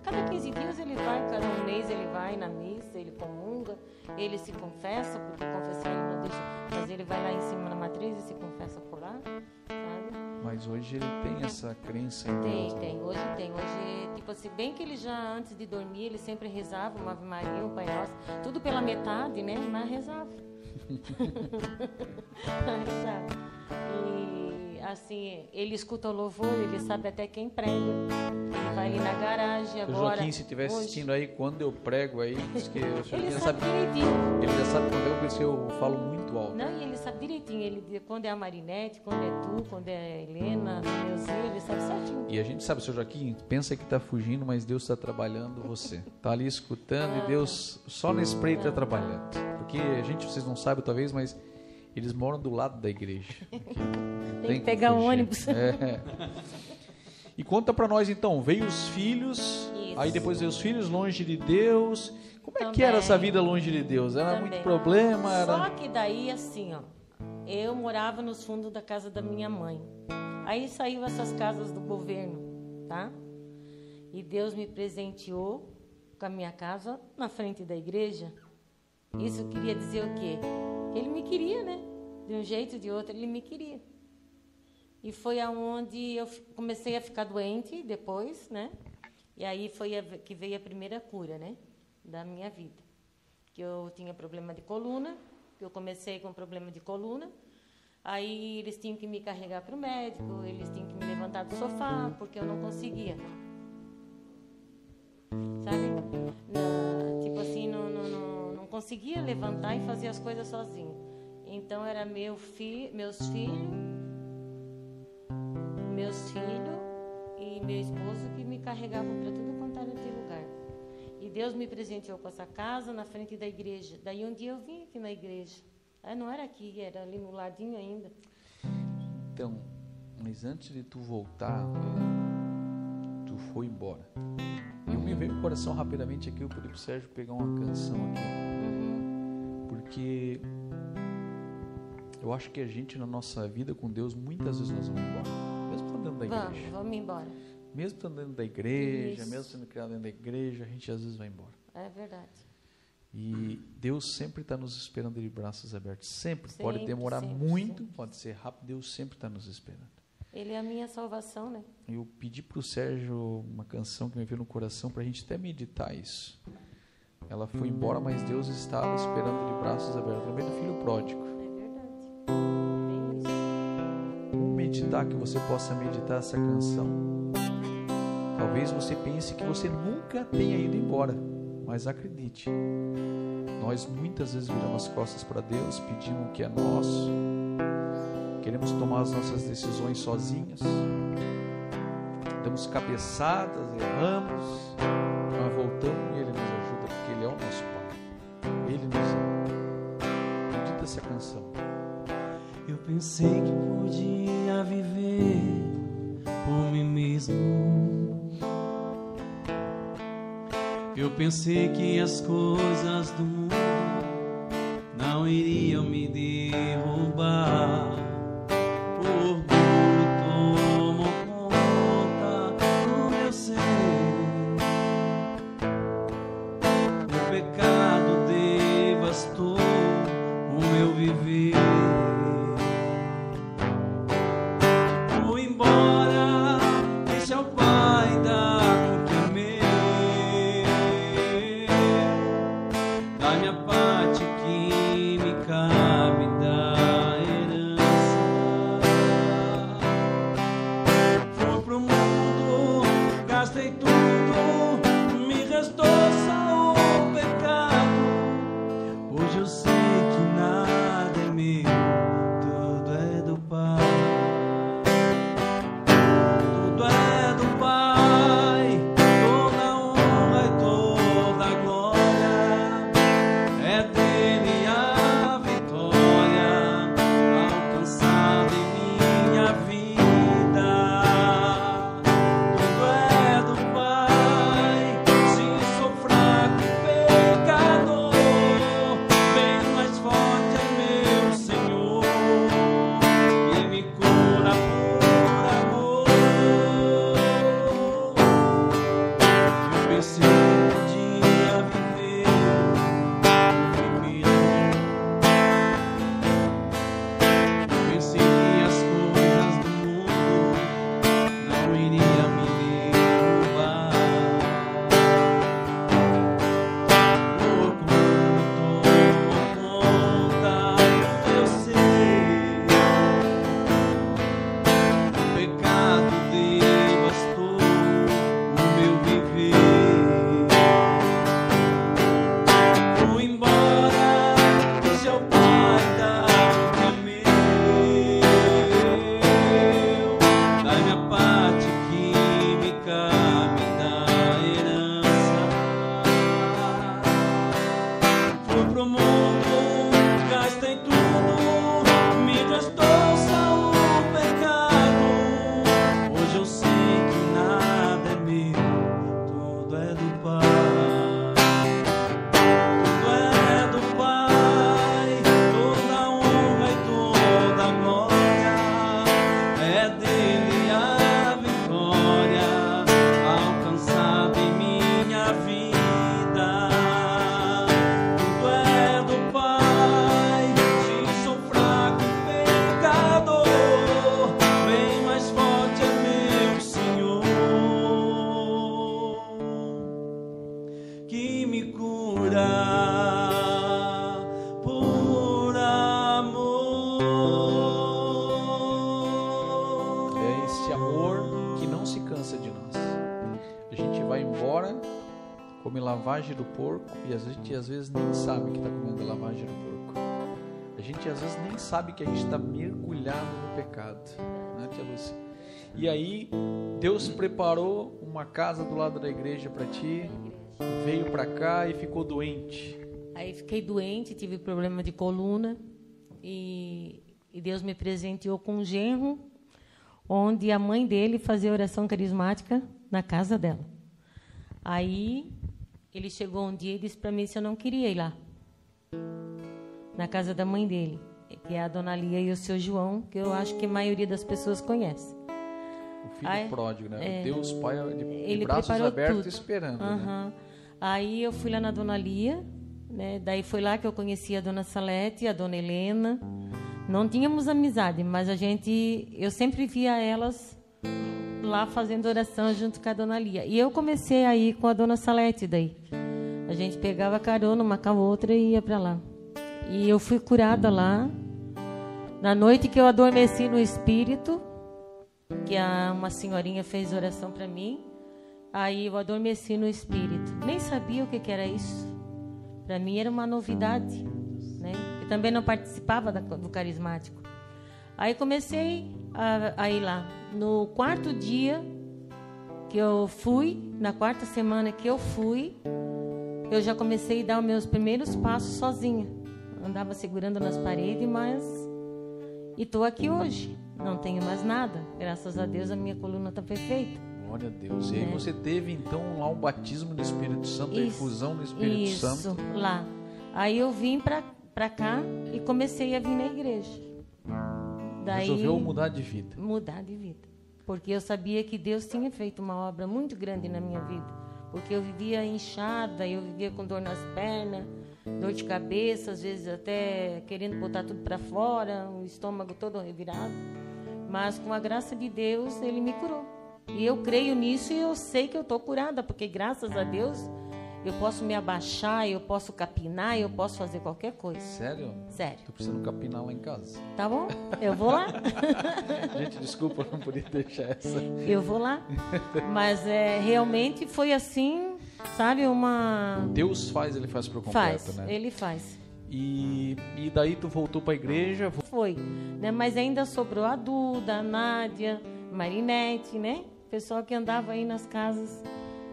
Cada 15 dias ele vai, cada um mês ele vai na missa, ele comunga, ele se confessa, porque confessar ele não deixa. Mas ele vai lá em cima na matriz e se confessa por lá? Mas hoje ele tem essa crença em Tem, Deus. né? tem, hoje tem. Hoje, tipo assim, bem que ele já antes de dormir, ele sempre rezava uma Ave Maria, um Pai Nosso, tudo pela metade, né? Mas rezava. Rezava. E assim, ele escuta o louvor, ele sabe até quem prega. Ele vai ali na garagem O agora. Joaquim, se estiver assistindo aí, quando eu prego aí, diz que o senhor Ele já sabe sabe, direitinho. ele já sabe quando eu pensei, eu falo muito alto. Não, e ele quando é a Marinete, quando é tu, quando é a Helena, Neuzinho, ele sabe certinho. E a gente sabe, seu Joaquim, pensa que está fugindo, mas Deus está trabalhando você. Está ali escutando e Deus só na espreita está trabalhando. Porque a gente, vocês não sabem talvez, mas eles moram do lado da igreja. Não Tem que pegar um ônibus. É. E conta para nós então, veio os filhos, Isso. aí depois veio os filhos longe de Deus. Como é que Também. era essa vida longe de Deus? Era muito Também. problema? Era... Só que daí, assim, ó, eu morava nos fundos da casa da minha mãe. Aí saiu essas casas do governo, tá? E Deus me presenteou com a minha casa na frente da igreja. Isso queria dizer o quê? Que ele me queria, né? De um jeito ou de outro, ele me queria. E foi aonde eu comecei a ficar doente depois, né? E aí foi a que veio a primeira cura, né? Da minha vida que eu tinha problema de coluna, eu comecei com problema de coluna. Aí eles tinham que me carregar para o médico, eles tinham que me levantar do sofá, porque eu não conseguia. Sabe? Na- tipo assim, não, não, não, não conseguia levantar e fazer as coisas sozinho. Então era meu fi, meus filhos, meus filhos e meu esposo que me carregavam para tudo quanto era de lugar. E Deus me presenteou com essa casa na frente da igreja. Daí um dia eu vim aqui na igreja. Ah, não era aqui, era ali no ladinho ainda. Então, mas antes de tu voltar, tu foi embora. E me veio no coração rapidamente aqui, eu pedi pro Sérgio pegar uma canção aqui. Uhum. Porque eu acho que a gente na nossa vida com Deus, muitas vezes nós vamos embora. Mesmo estando dentro da Vamos, igreja. vamos embora. Mesmo estando dentro da igreja, Isso. mesmo sendo criado dentro da igreja, a gente às vezes vai embora. É verdade. E Deus sempre está nos esperando de braços abertos. Sempre. Pode Sempre, demorar sempre, muito, sempre. pode ser rápido. Deus sempre está nos esperando. Ele é a minha salvação, né? Eu pedi para o Sérgio uma canção que me veio no coração para a gente até meditar isso. Ela foi embora, mas Deus estava esperando de braços abertos. Lembrei do filho pródigo. É verdade. Bem isso. Meditar, que você possa meditar essa canção. Talvez você pense que você nunca tenha ido embora, mas acredite. Nós muitas vezes viramos as costas para Deus, pedimos o que é nosso, queremos tomar as nossas decisões sozinhos, damos cabeçadas, erramos, mas voltamos e Ele nos ajuda, porque Ele é o nosso Pai. Ele nos ama. essa canção. Eu pensei que podia viver por mim mesmo. Eu pensei que as coisas do mundo não iriam me derrubar. Come lavagem do porco e a gente às vezes nem sabe que está comendo lavagem do porco. A gente às vezes nem sabe que a gente está mergulhado no pecado, né, tia Lúcia? E aí Deus preparou uma casa do lado da igreja para ti, veio para cá e ficou doente. Aí fiquei doente, tive problema de coluna e, e Deus me presenteou com um genro, onde a mãe dele fazia oração carismática na casa dela. Aí ele chegou um dia e disse para mim se eu não queria ir lá, na casa da mãe dele, que é a dona Lia e o seu João, que eu acho que a maioria das pessoas conhece. O filho Aí, pródigo, né? é, Deus Pai de, de ele braços preparou abertos tudo. esperando, né? Aham. Aí eu fui lá na Dona Lia, né? Daí foi lá que eu conheci a Dona Salete, a Dona Helena. Não tínhamos amizade, mas a gente, eu sempre via elas lá fazendo oração junto com a Dona Lia. E eu comecei a ir com a Dona Salete daí. A gente pegava carona uma com a outra e ia para lá. E eu fui curada lá. Na noite que eu adormeci no espírito, que a, uma senhorinha fez oração para mim. Aí eu adormeci no espírito. Nem sabia o que, que era isso. Para mim era uma novidade, né? Eu também não participava da- do carismático. Aí comecei a, a ir lá. No quarto dia que eu fui, na quarta semana que eu fui, eu já comecei a dar os meus primeiros passos sozinha. andava segurando nas paredes, mas e tô aqui hoje. Não tenho mais nada. Graças a Deus a minha coluna está perfeita. Glória a Deus. E aí É. você teve então lá um batismo no Espírito Santo, a Isso, infusão no Espírito Isso, Santo. lá. Aí eu vim pra cá e comecei a vir na igreja. Daí, Resolveu mudar de vida. mudar de vida. Porque eu sabia que Deus tinha feito uma obra muito grande na minha vida. Porque eu vivia inchada, eu vivia com dor nas pernas, dor de cabeça, às vezes até querendo botar tudo para fora, o estômago todo revirado. Mas com a graça de Deus, Ele me curou. E eu creio nisso e eu sei que eu estou curada, porque graças a Deus eu posso me abaixar, eu posso capinar, eu posso fazer qualquer coisa. Sério? Sério. Tô precisando capinar lá em casa. Tá bom? Eu vou lá. Gente, desculpa, não podia deixar essa. Eu vou lá. Mas é, realmente foi assim, sabe, uma. Deus faz, ele faz por completo, Faz, né? ele faz. E, e daí tu voltou pra igreja, Foi. Né? Mas ainda sobrou a Duda, a Nádia, Marinete, né? Pessoal que andava aí nas casas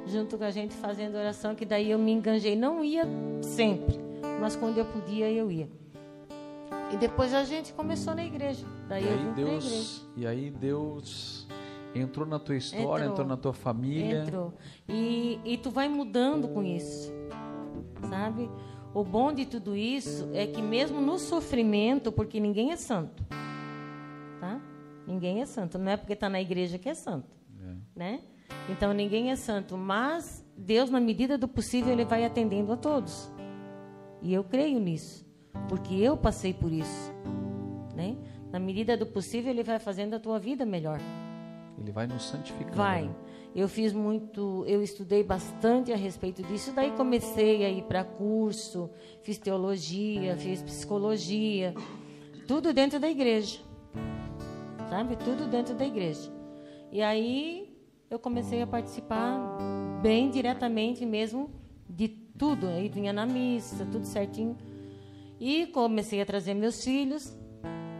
junto com a gente fazendo oração, que daí eu me enganjei. Não ia sempre, mas quando eu podia, eu ia. E depois a gente começou na igreja. Daí e eu aí. Deus, e aí Deus entrou na tua história, entrou, Entrou. na tua família. Entrou. E, e tu vai mudando com isso, sabe? O bom de tudo isso é que mesmo no sofrimento, porque ninguém é santo, tá? Ninguém é santo. Não é porque está na igreja que é santo, né? Então ninguém é santo, mas Deus, na medida do possível, ele vai atendendo a todos. E eu creio nisso, porque eu passei por isso, né? Na medida do possível, ele vai fazendo a tua vida melhor. Ele vai nos santificando. Vai. Eu fiz muito, eu estudei bastante a respeito disso, daí comecei a ir para curso, fiz teologia, fiz psicologia, tudo dentro da igreja. Sabe? Tudo dentro da igreja. E aí eu comecei a participar bem diretamente mesmo de tudo. Aí vinha na missa, tudo certinho. E comecei a trazer meus filhos,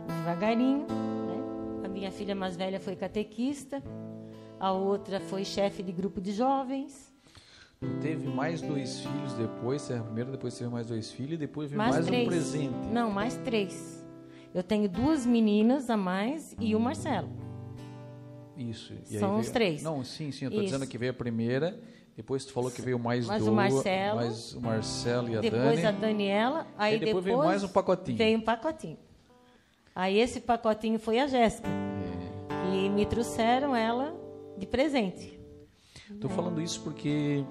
devagarinho. Né? A minha filha mais velha foi catequista, a outra foi chefe de grupo de jovens. Tu teve mais dois filhos depois, você era a primeira, depois teve mais dois filhos, e depois veio Mais, mais, um presente. Não, mais três. Eu tenho duas meninas a mais e o Marcelo. Isso. E São veio- os três. Não, sim, sim, eu Isso. dizendo que veio a primeira, depois tu falou que veio mais Mais o Marcelo. mais o Marcelo e a depois Dani. a Daniela. Aí E depois veio mais um pacotinho. Veio um pacotinho. Aí esse pacotinho foi a Jéssica. É. E me trouxeram ela de presente. Tô falando isso porque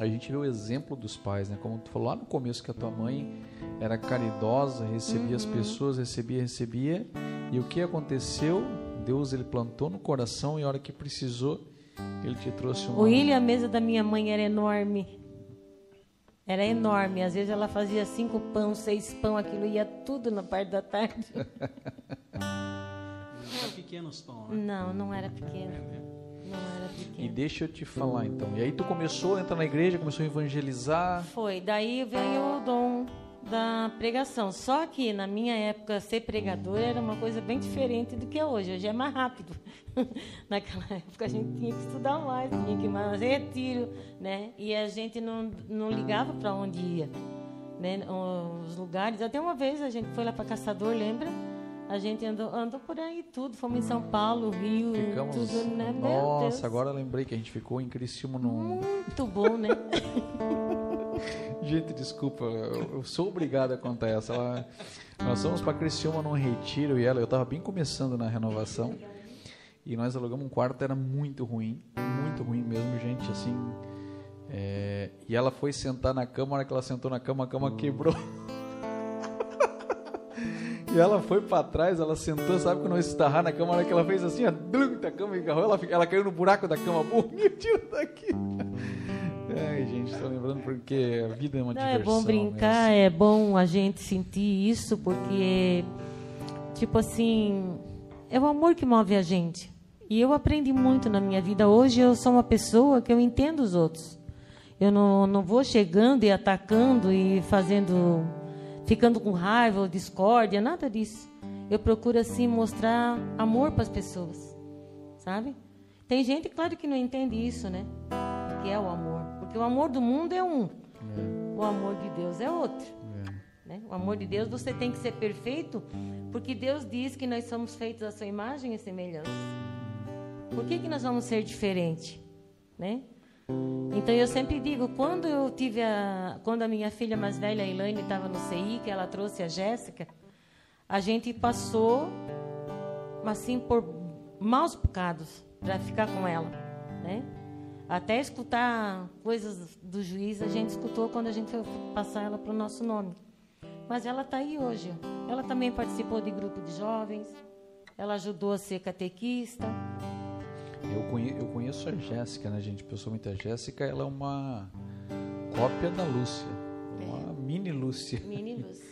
a gente vê o exemplo dos pais, né? Como tu falou lá no começo que a tua mãe era caridosa, recebia as Uhum. pessoas, recebia, recebia. E o que aconteceu? Deus ele plantou no coração e a hora que precisou, ele te trouxe uma O William, a mesa da minha mãe era enorme. Era enorme. Às vezes ela fazia cinco pão, seis pão, aquilo ia tudo na parte da tarde. Era pequenos pão, né? Não, não era pequeno. Não era E pequeno. deixa eu te falar então. E aí tu começou a entrar na igreja, começou a evangelizar. Foi. Daí veio o dom da pregação. Só que na minha época ser pregador era uma coisa bem diferente do que é hoje. Hoje é mais rápido. Naquela época a gente tinha que estudar mais, tinha que ir mais retiro, né? E a gente não, não ligava para onde ia, né? Os lugares. Até uma vez a gente foi lá para Caçador, lembra? A gente andou, andou por aí tudo. Fomos em São Paulo, Rio, Ficamos. tudo, né? Nossa, Deus. agora eu lembrei que a gente ficou em Criciúma num. Muito bom, né? Gente, desculpa, eu eu sou obrigado a contar essa. Ela- Nós fomos para Criciúma num retiro e ela, eu estava bem começando na renovação. E nós alugamos um quarto, era muito ruim, muito ruim mesmo, gente, assim. é, E ela foi sentar na cama, a hora que ela sentou na cama, a cama quebrou. E ela foi pra trás, ela sentou, sabe quando eu estarrar na cama, a hora que ela fez assim, a a cama engarrou, ela, ela caiu no buraco da cama, pô, me tira daqui. Ai, gente, tô lembrando porque a vida é uma Não, é diversão. bom brincar, mesmo. é bom a gente sentir isso, porque, tipo assim, é o amor que move a gente. E eu aprendi muito na minha vida. Hoje eu sou uma pessoa que eu entendo os outros. Eu não, não vou chegando e atacando e fazendo, ficando com raiva ou discórdia, nada disso. Eu procuro, assim, mostrar amor para as pessoas, sabe? Tem gente, claro, que não entende isso, né? O que é o amor. Porque o amor do mundo é um. O amor de Deus é outro. É. Né? O amor de Deus, você tem que ser perfeito, porque Deus diz que nós somos feitos à sua imagem e semelhança. Por que, que nós vamos ser diferentes? Né? Então eu sempre digo, quando eu tive a, quando a minha filha mais velha, a Elaine, estava no CI, que ela trouxe a Jéssica, a gente passou assim por maus bocados para ficar com ela, né? Até escutar coisas do juiz, a gente escutou quando a gente foi passar ela para o nosso nome. Mas ela está aí hoje. Ela também participou de grupo de jovens. Ela ajudou a ser catequista. Eu conheço, eu conheço a Jéssica, né, gente? Pessoalmente, a Jéssica ela é uma cópia da Lúcia. Uma mini Lúcia. Mini Lúcia.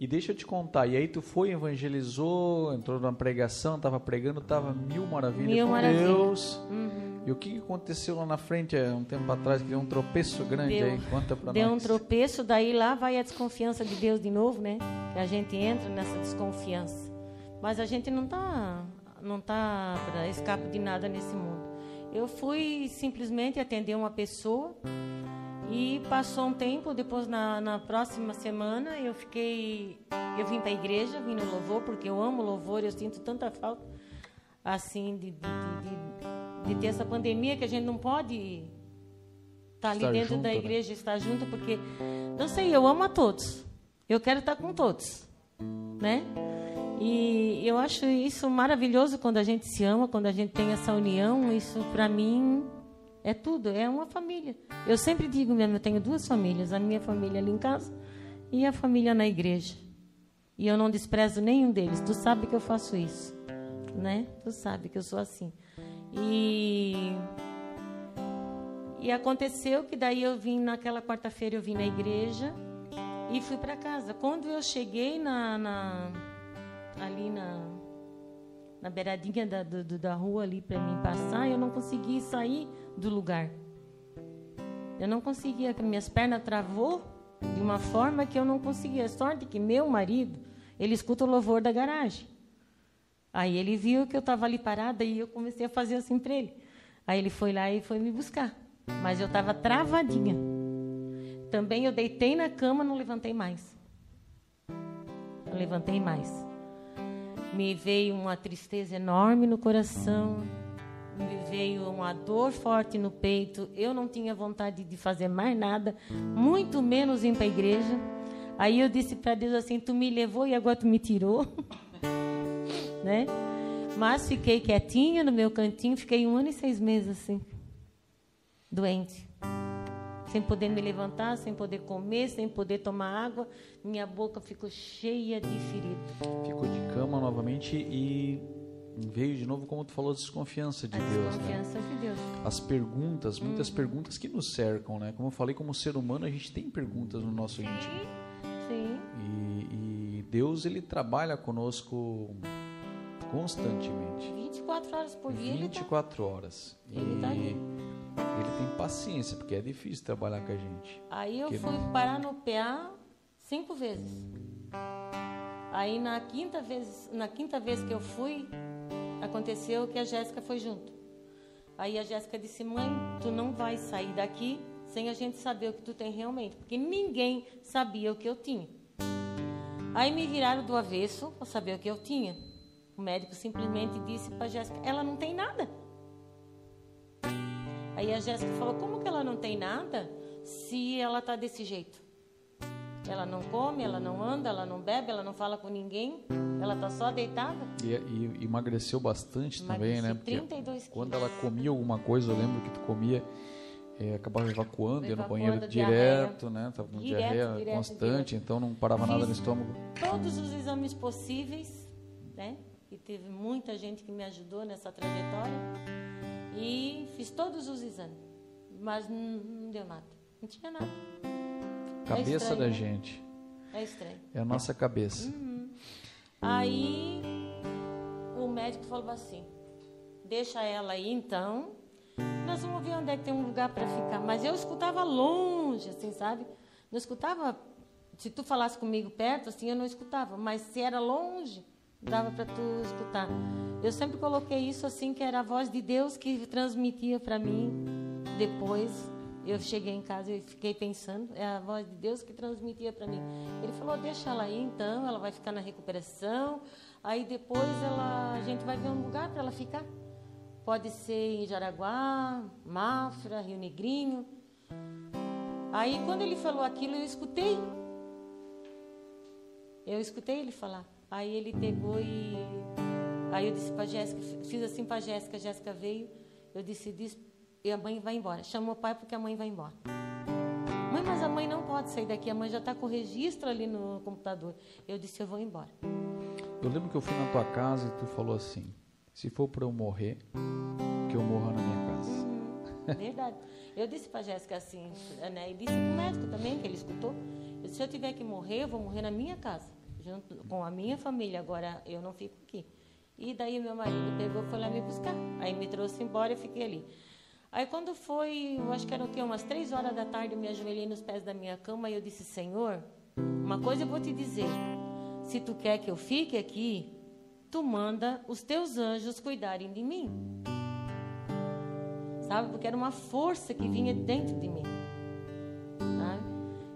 E deixa eu te contar, e aí tu foi, evangelizou, entrou numa pregação, estava pregando, estava mil maravilhas Mil com maravilha. Deus. Uhum. E o que aconteceu lá na frente, há um tempo atrás, que deu um tropeço grande Deu- aí? Conta pra Deu um nós. tropeço, daí lá vai a desconfiança de Deus de novo, né? Que a gente entra nessa desconfiança. Mas a gente não tá, não tá para escape de nada nesse mundo. Eu fui simplesmente atender uma pessoa e passou um tempo, depois na, na próxima semana eu fiquei, eu vim para a igreja, vim no louvor porque eu amo louvor, eu sinto tanta falta assim de, de, de, de- de ter essa pandemia que a gente não pode estar ali Estar dentro junto, da né? igreja, estar junto, porque não sei, eu amo a todos. Eu quero estar com todos, né? E eu acho isso maravilhoso quando a gente se ama, quando a gente tem essa união. Isso para mim é tudo, é uma família. Eu sempre digo mesmo, eu tenho duas famílias, a minha família ali em casa e a família na igreja. E eu não desprezo nenhum deles. Tu sabe que eu faço isso, né? Tu sabe que eu sou assim. E e aconteceu que daí eu vim naquela quarta-feira eu vim na igreja e fui para casa. Quando eu cheguei na, na- ali na na beiradinha da, do- da rua ali para mim passar, eu não consegui sair do lugar. Eu não conseguia, minhas pernas travou de uma forma que eu não conseguia. Sorte que meu marido, ele escuta o louvor da garagem. Aí ele viu que eu estava ali parada e eu comecei a fazer assim para ele. Aí ele foi lá e foi me buscar. Mas eu estava travadinha. Também eu deitei na cama, não levantei mais. Não levantei mais. Me veio uma tristeza enorme no coração. Me veio uma dor forte no peito. Eu não tinha vontade de fazer mais nada, muito menos ir para a igreja. Aí eu disse para Deus assim: Tu me levou e agora tu me tirou. né? Mas fiquei quietinha no meu cantinho, fiquei um ano e seis meses assim, doente. Sem poder me levantar, sem poder comer, sem poder tomar água. Minha boca ficou cheia de ferida. Ficou de cama novamente e veio de novo, como tu falou, desconfiança de A Deus, né? desconfiança de Deus. As perguntas, muitas Uhum. perguntas que nos cercam, né? Como eu falei, como ser humano, a gente tem perguntas no nosso íntimo. Sim. E, e Deus, ele trabalha conosco constantemente. 24 horas por dia. ele tá- 24 horas. E Ele tá ali. ele tem paciência, porque é difícil trabalhar com a gente. Aí eu fui parar no PA cinco vezes. Aí na quinta vez, na quinta vez que eu fui, aconteceu que a Jéssica foi junto. Aí a Jéssica disse: "Mãe, tu não vai sair daqui sem a gente saber o que tu tem realmente, porque ninguém sabia o que eu tinha". Aí me viraram do avesso para saber o que eu tinha. O médico simplesmente disse para Jéssica: "Ela não tem nada". Aí a Jéssica falou: Como que ela não tem nada se ela tá desse jeito? Ela não come, ela não anda, ela não bebe, ela não fala com ninguém, ela tá só deitada. E, e emagreceu bastante também, né? Emagreci Porque 32 quando quilos. ela comia alguma coisa, eu lembro que tu comia, eh, acabava evacuando, ia no banheiro diarreia. direto, né? Tava com Direto, diarreia direto, constante, direto. então não parava nada no Fiz estômago. Todos os exames possíveis, né? E teve muita gente que me ajudou nessa trajetória. E fiz todos os exames, mas não, deu nada. Não tinha nada. Cabeça estranho, da né? gente. É estranho. É a nossa cabeça. Uhum. Aí o médico falou assim: deixa ela aí então. Nós vamos ver onde é que tem um lugar para ficar. Mas eu escutava longe, assim, sabe? Não escutava. Se tu falasse comigo perto, assim, eu não escutava. Mas se era longe, dava para tu escutar. Eu sempre coloquei isso assim, que era a voz de Deus que transmitia para mim depois Eu cheguei em casa e fiquei pensando, é a voz de Deus que transmitia para mim. Ele falou: deixa ela aí então, ela vai ficar na recuperação. Aí depois ela, a gente vai ver um lugar para ela ficar. Pode ser em Jaraguá, Mafra, Rio Negrinho. Aí quando ele falou aquilo, eu escutei. Eu escutei ele falar. Aí ele pegou e. Aí eu disse para Jéssica, fiz assim para Jéssica, Jéssica veio. Eu disse, diz, e a mãe vai embora. Chamou o pai porque a mãe vai embora. Mãe, mas a mãe não pode sair daqui, a mãe já está com o registro ali no computador. Eu disse, eu vou embora. Eu lembro que eu fui na tua casa e tu falou assim: se for para eu morrer, que eu morra na minha casa. Hum, verdade. Eu disse para Jéssica assim, né? E disse para o médico também, que ele escutou. Eu disse, se eu tiver que morrer, eu vou morrer na minha casa, junto com a minha família. Agora eu não fico aqui. E daí meu marido pegou e foi lá me buscar. Aí me trouxe embora e fiquei ali. Aí quando foi, eu acho que era o quê? Umas três horas da tarde, eu me ajoelhei nos pés da minha cama e eu disse, Senhor, uma coisa eu vou te dizer. Se tu quer que eu fique aqui, tu manda os teus anjos cuidarem de mim. Sabe? Porque era uma força que vinha dentro de mim.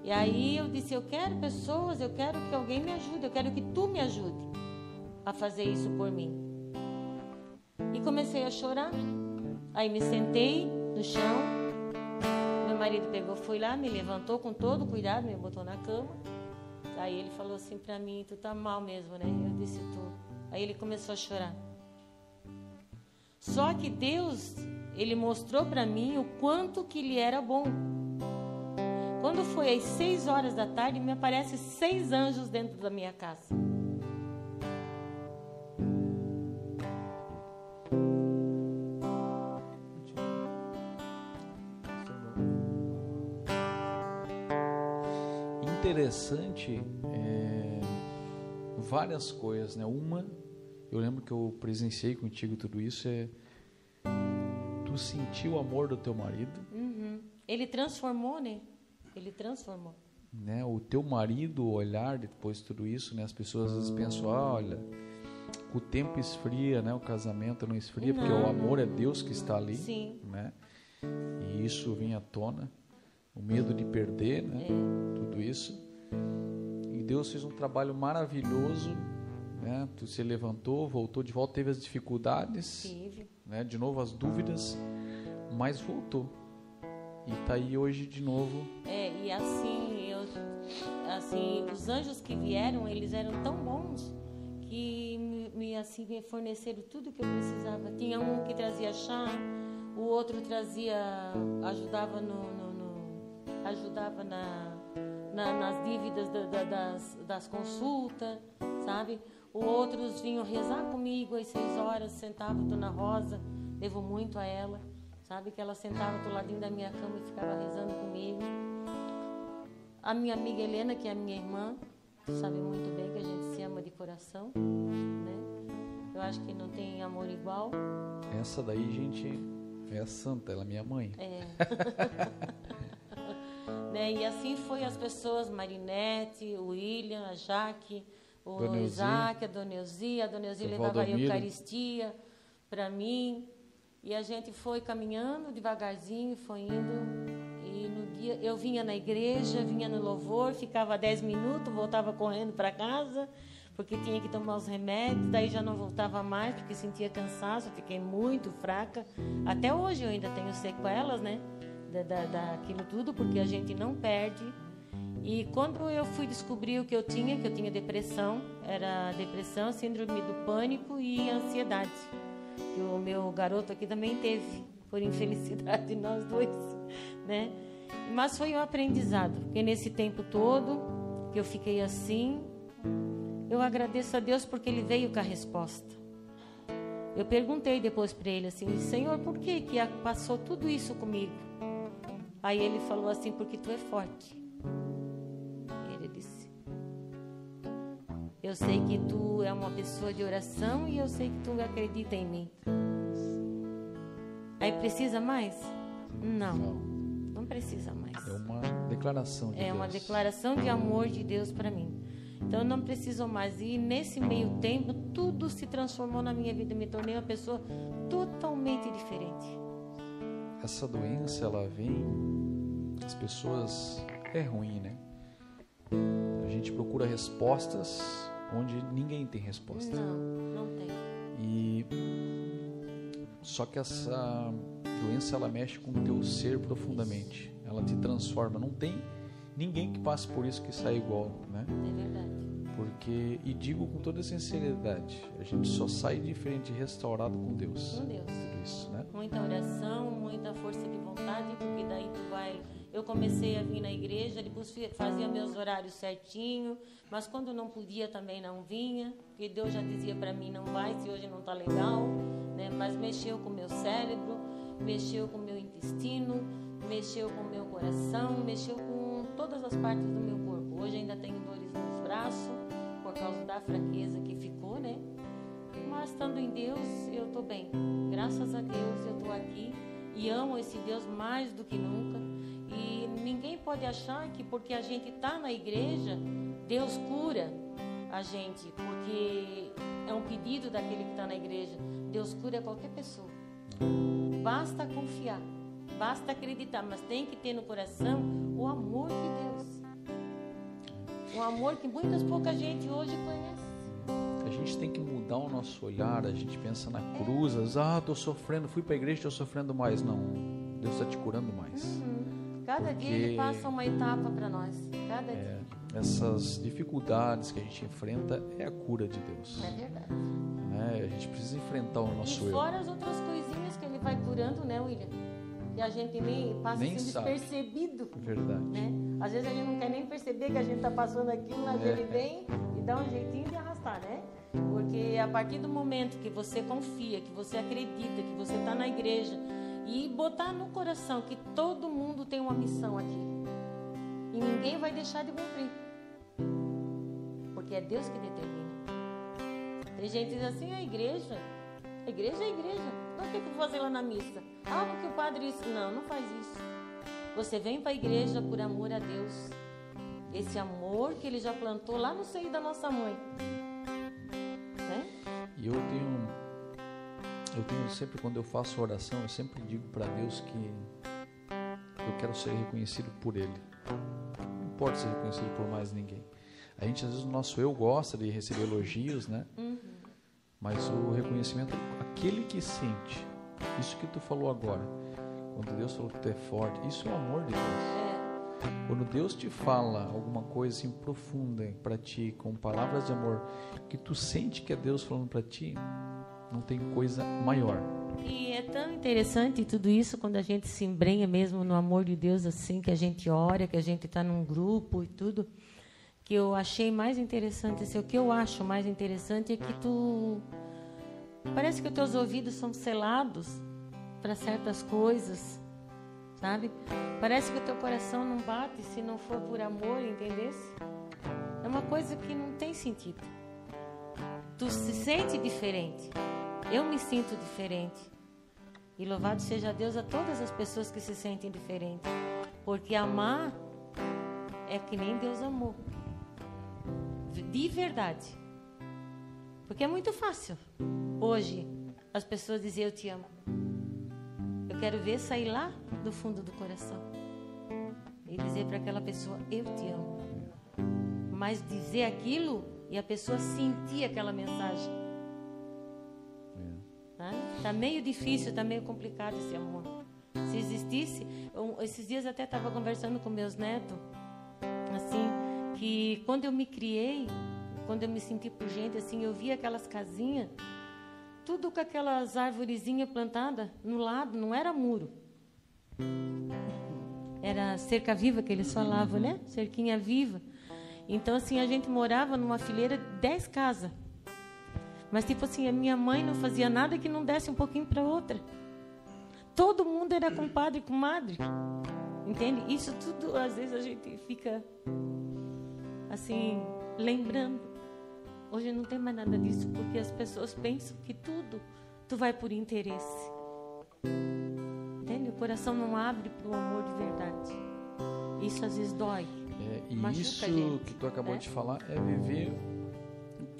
E aí eu disse: Eu quero pessoas, eu quero que alguém me ajude, eu quero que tu me ajude a fazer isso por mim. E comecei a chorar. Aí me sentei no chão. Meu marido pegou, foi lá, me levantou com todo cuidado, me botou na cama. Aí ele falou assim pra mim, tu tá mal mesmo, né? Eu disse, tu. Aí ele começou a chorar. Só que Deus, ele mostrou para mim o quanto que ele era bom. Quando foi às seis horas da tarde, me aparecem seis anjos dentro da minha casa. Interessante é, várias coisas, né? Uma, eu lembro que eu presenciei contigo tudo isso é tu sentiu o amor do teu marido, Uhum. Ele transformou, né? Ele transformou. né? O teu marido o olhar depois de tudo isso, né? As pessoas às vezes pensam, ah, olha, o tempo esfria, né? O casamento não esfria porque o Não. amor é Deus que está ali, Sim. né? E isso vinha à tona, o medo de perder, né? Tudo isso. E Deus fez um trabalho maravilhoso, né? Tu se levantou, voltou de volta, teve as dificuldades, Tive. né? De novo as dúvidas, mas voltou. E tá aí hoje de novo. É, e assim, eu, assim, os anjos que vieram, eles eram tão bons que me, me, assim, me forneceram tudo que eu precisava. Tinha um que trazia chá, o outro trazia, ajudava no, no- no- ajudava na, na- nas dívidas da- da- das, das consultas, sabe? Os outros vinham rezar comigo às seis horas, sentava Dona Rosa, devo muito a ela, sabe? Que ela sentava do ladinho da minha cama e ficava rezando comigo. A minha amiga Helena, que é a minha irmã, sabe muito bem que a gente se ama de coração, né? Eu acho que não tem amor igual. Essa daí, gente, é a santa, ela é minha mãe. É. né? E assim foi as pessoas, Marinete, o William, a Jaque, o Dona. Isaac, a Dona Euzi. A Dona Euzi O levava a. Eucaristia para mim. E a gente foi caminhando devagarzinho, foi indo. E no dia eu vinha na igreja, vinha no louvor, ficava 10 minutos, voltava correndo para casa, porque tinha que tomar os remédios, daí já não voltava mais, porque sentia cansaço, fiquei muito fraca. Até hoje eu ainda tenho sequelas, né? Da, da, daquilo tudo, porque a gente não perde. E quando eu fui descobrir o que eu tinha, que eu tinha depressão, era depressão, síndrome do pânico e ansiedade. Que o meu garoto aqui também teve, por infelicidade de nós dois, né? Mas foi um aprendizado, porque nesse tempo todo que eu fiquei assim, eu agradeço a Deus porque ele veio com a resposta. Eu perguntei depois para ele assim, Senhor, por que que passou tudo isso comigo? Aí ele falou assim, porque tu é forte. Eu sei que tu é uma pessoa de oração e eu sei que tu acredita em mim. Aí precisa mais? Não, Não, precisa mais. é uma declaração de É uma Deus. declaração de amor de Deus para mim. Então eu não preciso mais. E nesse meio tempo, tudo se transformou na minha vida. Me tornei uma pessoa totalmente diferente. Essa doença, ela vem pessoas é ruim, né? A gente procura respostas onde ninguém tem resposta. Não, não tem. E só que essa doença ela mexe com o teu ser profundamente. Ela te transforma. Não tem ninguém que passe por isso que sai igual, né? É verdade. Porque e digo com toda sinceridade, a gente só sai diferente, restaurado com Deus. Com Deus. Tudo isso, né? Muita oração, muita força de vontade, porque daí tu vai. Eu comecei a vir na igreja, depois fazia meus horários certinho, mas quando não podia também não vinha, porque Deus já dizia para mim não vai se hoje não tá legal, né? Mas mexeu com o meu cérebro, mexeu com o meu intestino, mexeu com o meu coração, mexeu com todas as partes do meu corpo. Hoje ainda tenho dores nos braços por causa da fraqueza que ficou, né? Mas estando em Deus, eu estou bem. Graças a Deus eu estou aqui e amo esse Deus mais do que nunca. E ninguém pode achar que porque a gente está na igreja, Deus cura a gente, porque é um pedido daquele que está na igreja. Deus cura qualquer pessoa. Basta confiar, basta acreditar, mas tem que ter no coração o amor de Deus. Um amor que muitas pouca gente hoje conhece. A gente tem que mudar o nosso olhar, a gente pensa na cruz, ah, tô sofrendo, fui pra igreja, tô sofrendo mais. Não, Deus está te curando mais. Uhum. Cada dia ele passa uma etapa para nós. Cada É, dia. essas dificuldades que a gente enfrenta é a cura de Deus. É verdade. né? A gente precisa enfrentar o nosso e eu. fora as outras coisinhas que ele vai curando, né, William? Que a gente nem passa Nem assim sabe. despercebido. Verdade. Né? Às vezes a gente não quer nem perceber que a gente está passando aquilo, mas É. ele vem e dá um jeitinho de arrastar, né? Porque a partir do momento que você confia, que você acredita, que você está na igreja e botar no coração que todo mundo tem uma missão aqui e ninguém vai deixar de cumprir, porque é Deus que determina. Tem gente que diz assim, a igreja, a igreja é a igreja. Então o que que eu vou fazer lá na missa? Ah, porque o padre disse, não, não faz isso. Você vem para a igreja por amor a Deus. Esse amor que ele já plantou lá no seio da nossa mãe. Né? E eu tenho, eu tenho sempre quando eu faço oração, eu sempre digo para Deus que eu quero ser reconhecido por Ele. Não importa ser reconhecido por mais ninguém. A gente às vezes o nosso eu gosta de receber elogios, né? Mas o reconhecimento, aquele que sente, isso que tu falou agora, quando Deus falou que tu é forte, isso é o amor de Deus. É, Quando Deus te fala alguma coisa assim profunda para ti, com palavras de amor, que tu sente que é Deus falando para ti, não tem coisa maior. E é tão interessante tudo isso quando a gente se embrenha mesmo no amor de Deus, assim, que a gente ora, que a gente está num grupo e tudo. Que eu achei mais interessante, assim, o que eu acho mais interessante é que tu. Parece que os teus ouvidos são selados para certas coisas, sabe? Parece que o teu coração não bate se não for por amor, entendesse? É uma coisa que não tem sentido. Tu se sente diferente. Eu me sinto diferente. E louvado seja Deus a todas as pessoas que se sentem diferentes. Porque amar é que nem Deus amou. De verdade. Porque é muito fácil. Hoje, as pessoas dizem eu te amo. Eu quero ver sair lá do fundo do coração. E dizer para aquela pessoa, eu te amo. Mas dizer aquilo e a pessoa sentir aquela mensagem. Tá? Tá meio difícil, tá meio complicado esse amor. Se existisse, eu- esses dias até estava conversando com meus netos, assim, que quando eu me criei, quando eu me senti por gente, assim, eu via aquelas casinhas, tudo com aquelas arvorezinhas plantadas no lado, não era muro. Era cerca viva que eles falavam, né? Cerquinha viva. Então, assim, a gente morava numa fileira de 10 casas. Mas, tipo assim, a minha mãe não fazia nada que não desse um pouquinho para outra. Todo mundo era compadre e comadre. Entende? Isso tudo, às vezes, a gente fica, assim, lembrando. Hoje não tem mais nada disso, porque as pessoas pensam que tudo tu vai por interesse. Entende? O coração não abre para o amor de verdade. Isso às vezes dói. É, e isso gente, que tu acabou né? de falar é viver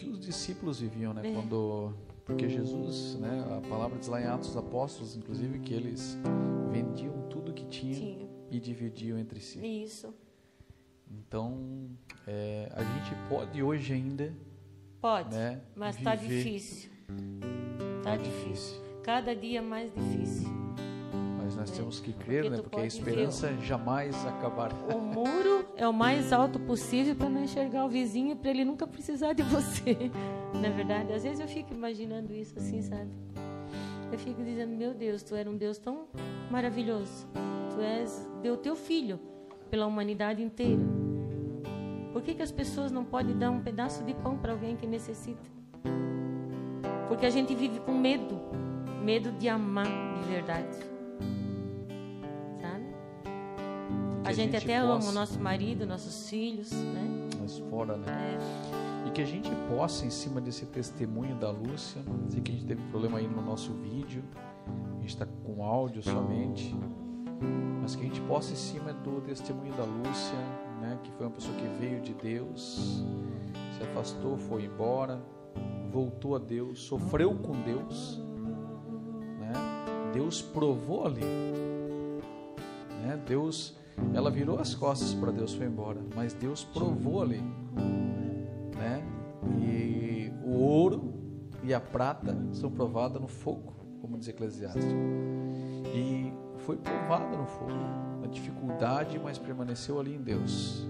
que os discípulos viviam, né? É. Quando porque Jesus, né? A palavra diz lá em Atos dos Apóstolos, inclusive, que eles vendiam tudo que tinham Tinha. e dividiam entre si. Isso. Então, é, a gente pode hoje ainda, Pode. né? Mas tá viver- difícil. Tá difícil. Cada dia mais difícil. Mas nós temos que crer, Porque né? Porque a esperança jamais acabará. O muro é o mais alto possível para não enxergar o vizinho, para ele nunca precisar de você. Na verdade, às vezes eu fico imaginando isso assim, sabe? Eu fico dizendo, meu Deus, tu era um Deus tão maravilhoso. Tu és, deu teu filho pela humanidade inteira. Por que, que as pessoas não podem dar um pedaço de pão para alguém que necessita? Porque a gente vive com medo. Medo de amar de verdade. A gente, até possa- ama o nosso marido, nossos filhos, né? Mas fora, né? É, E que a gente possa, em cima desse testemunho da Lúcia, sei que a gente teve problema aí no nosso vídeo, a gente está com áudio somente, mas que a gente possa, em cima do testemunho da Lúcia, né, que foi uma pessoa que veio de Deus, se afastou, foi embora, voltou a Deus, sofreu com Deus, né? Deus provou ali, né? Deus, ela virou as costas para Deus, foi embora, mas Deus provou ali né? E o ouro e a prata são provadas no fogo, como diz Eclesiastes. E foi provada no fogo, na dificuldade, mas permaneceu ali em Deus.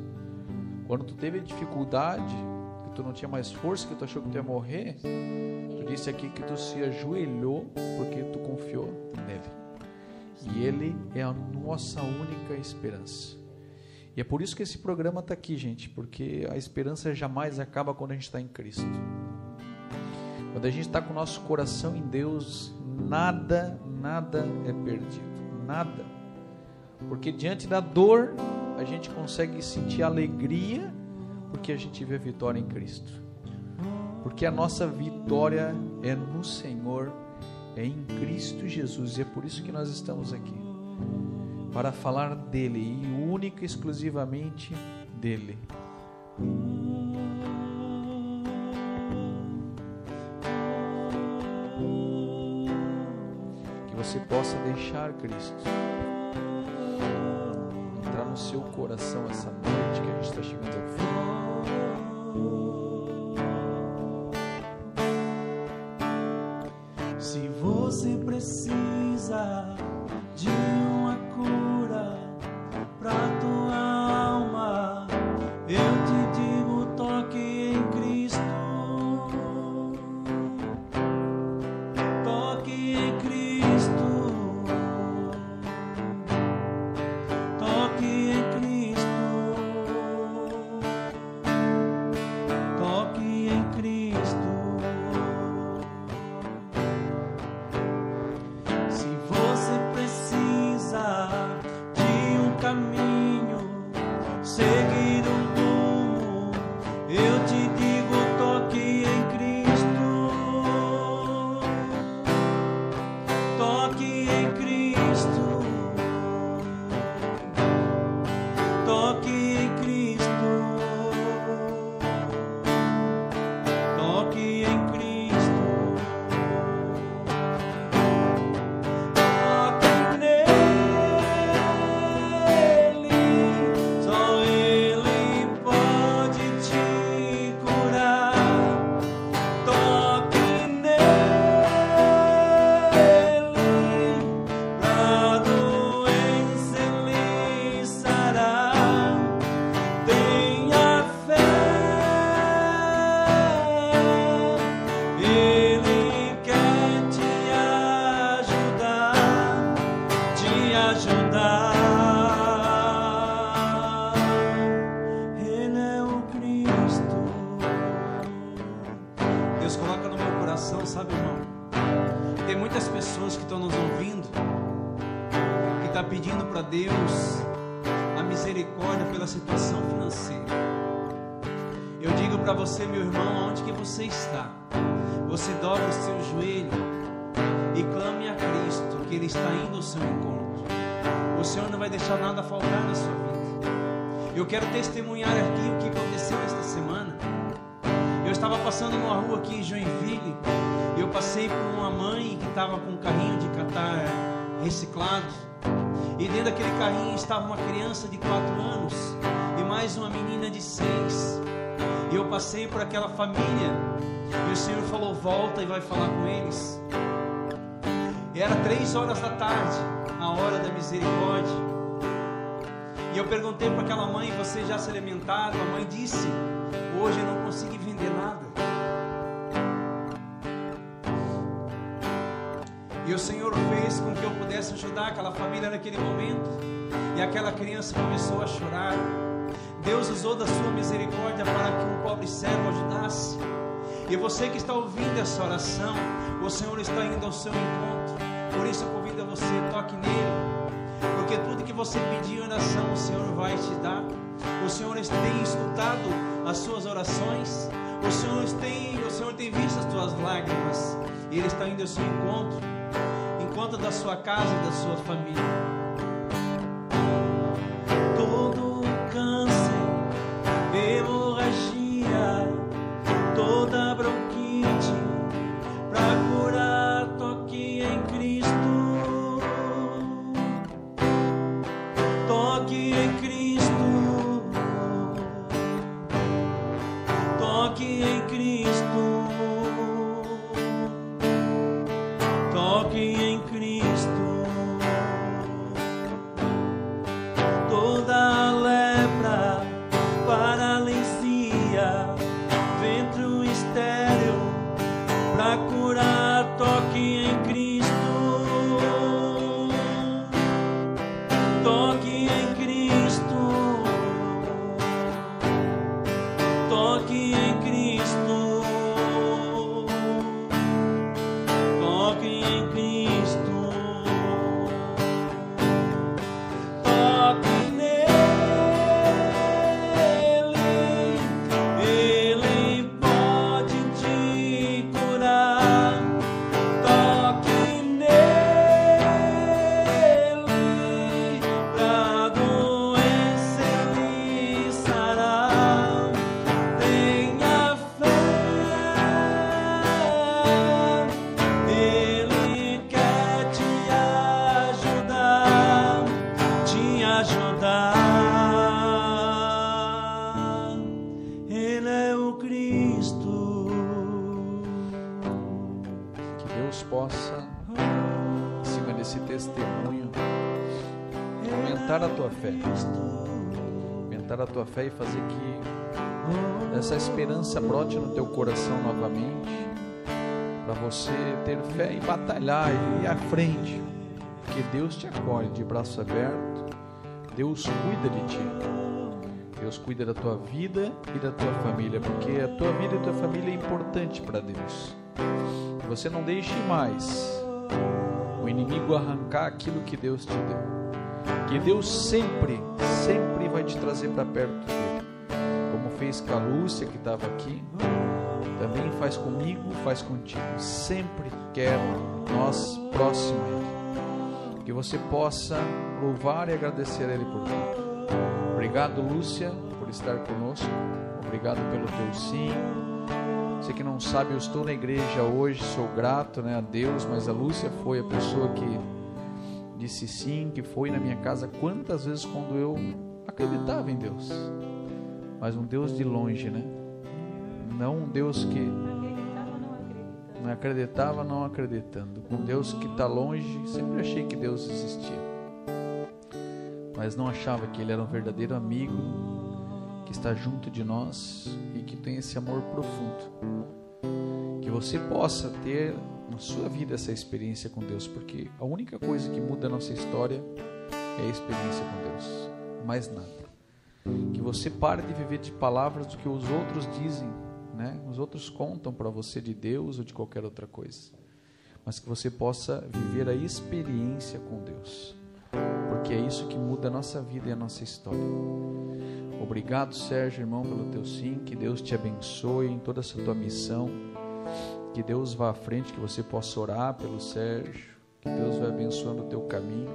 Quando tu teve dificuldade, que tu não tinha mais força, que tu achou que tu ia morrer, tu disse aqui que tu se ajoelhou porque tu confiou nele. E ele é a nossa única esperança. E é por isso que esse programa está aqui, gente, porque a esperança jamais acaba quando a gente está em Cristo. Quando a gente está com o nosso coração em Deus, nada, nada é perdido. Nada. Porque diante da dor, a gente consegue sentir alegria, porque a gente vê a vitória em Cristo. Porque a nossa vitória é no Senhor, é em Cristo Jesus. E é por isso que nós estamos aqui para falar dele e única e exclusivamente dele. Que você possa deixar Cristo entrar no seu coração essa noite que a gente está chegando ao fim. Quero testemunhar aqui o que aconteceu esta semana. Eu estava passando numa rua aqui em Joinville e eu passei por uma mãe que estava com um carrinho de catar reciclado. E dentro daquele carrinho estava uma criança de 4 anos e mais uma menina de 6. E eu passei por aquela família e o Senhor falou: volta e vai falar com eles. E era três horas da tarde, a hora da misericórdia. E eu perguntei para aquela mãe: você já se alimentaram? A mãe disse: hoje eu não consegui vender nada. E o Senhor fez com que eu pudesse ajudar aquela família naquele momento. E aquela criança começou a chorar. Deus usou da sua misericórdia para que um pobre servo ajudasse. E você que está ouvindo essa oração, o Senhor está indo ao seu encontro. Por isso eu convido você, toque nele. Porque tudo que você pediu em oração, o Senhor vai te dar. O Senhor tem escutado as suas orações. O Senhor tem, o Senhor tem visto as tuas lágrimas. E Ele está indo ao seu encontro enquanto da sua casa e da sua família. Fé e fazer que essa esperança brote no teu coração novamente. Para você ter fé e batalhar e ir à frente. Porque Deus te acolhe de braço aberto. Deus cuida de ti. Deus cuida da tua vida e da tua família, porque a tua vida e a tua família é importante para Deus. Você não deixe mais o inimigo arrancar aquilo que Deus te deu. Que Deus sempre, sempre vai te trazer para perto dele. Como fez com a Lúcia que estava aqui, também faz comigo, faz contigo. Sempre quero nós próximo a Ele. Que você possa louvar e agradecer a Ele por tudo. Obrigado, Lúcia, por estar conosco. Obrigado pelo teu sim. Você que não sabe, eu estou na igreja hoje, sou grato né, a Deus, mas a Lúcia foi a pessoa que disse sim, que foi na minha casa quantas vezes quando eu acreditava em Deus. Mas um Deus de longe, né? Não um Deus que não acreditava. não acreditando. Com Deus que está longe, sempre achei que Deus existia. Mas não achava que Ele era um verdadeiro amigo, que está junto de nós e que tem esse amor profundo. Que você possa ter na sua vida essa experiência com Deus, porque a única coisa que muda a nossa história é a experiência com Deus, mais nada. Que você pare de viver de palavras do que os outros dizem, né? Os outros contam para você de Deus ou de qualquer outra coisa, mas que você possa viver a experiência com Deus, porque é isso que muda a nossa vida e a nossa história. Obrigado, Sérgio, irmão, pelo teu sim. Que Deus te abençoe em toda essa tua missão. Que Deus vá à frente, que você possa orar pelo Sérgio. Que Deus vai abençoando o teu caminho.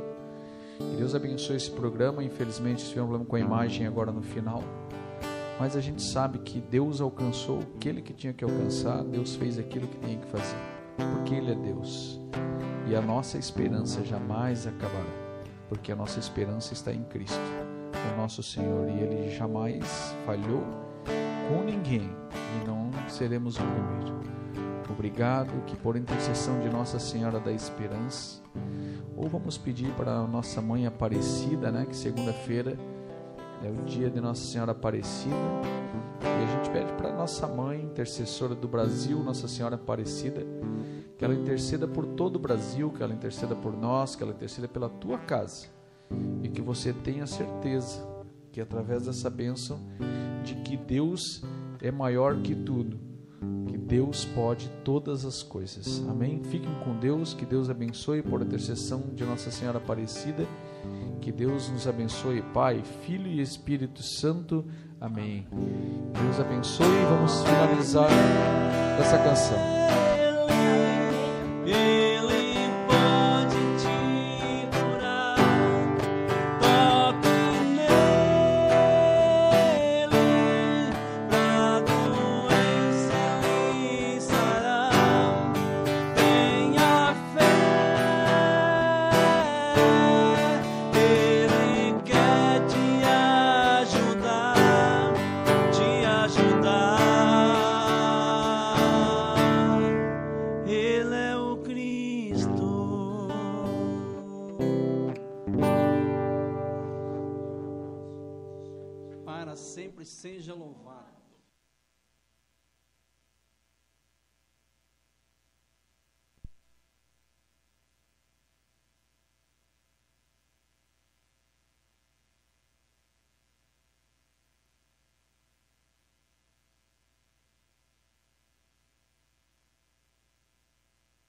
Que Deus abençoe esse programa. Infelizmente, tivemos um problema com a imagem agora no final. Mas a gente sabe que Deus alcançou aquele que tinha que alcançar. Deus fez aquilo que tinha que fazer. Porque Ele é Deus. E a nossa esperança jamais acabará. porque a nossa esperança está em Cristo, o nosso Senhor, e Ele jamais falhou com ninguém e não seremos o primeiro. Obrigado que por intercessão de Nossa Senhora da Esperança, ou vamos pedir para nossa mãe Aparecida, né, que segunda-feira é o dia de Nossa Senhora Aparecida, e a gente pede para nossa mãe, intercessora do Brasil, Nossa Senhora Aparecida, que ela interceda por todo o Brasil, que ela interceda por nós, que ela interceda pela tua casa, e que você tenha certeza que através dessa bênção de que Deus é maior que tudo, que Deus pode todas as coisas. Amém? Fiquem com Deus, que Deus abençoe por intercessão de Nossa Senhora Aparecida. Que Deus nos abençoe, Pai, Filho e Espírito Santo. Amém. Deus abençoe e vamos finalizar essa canção.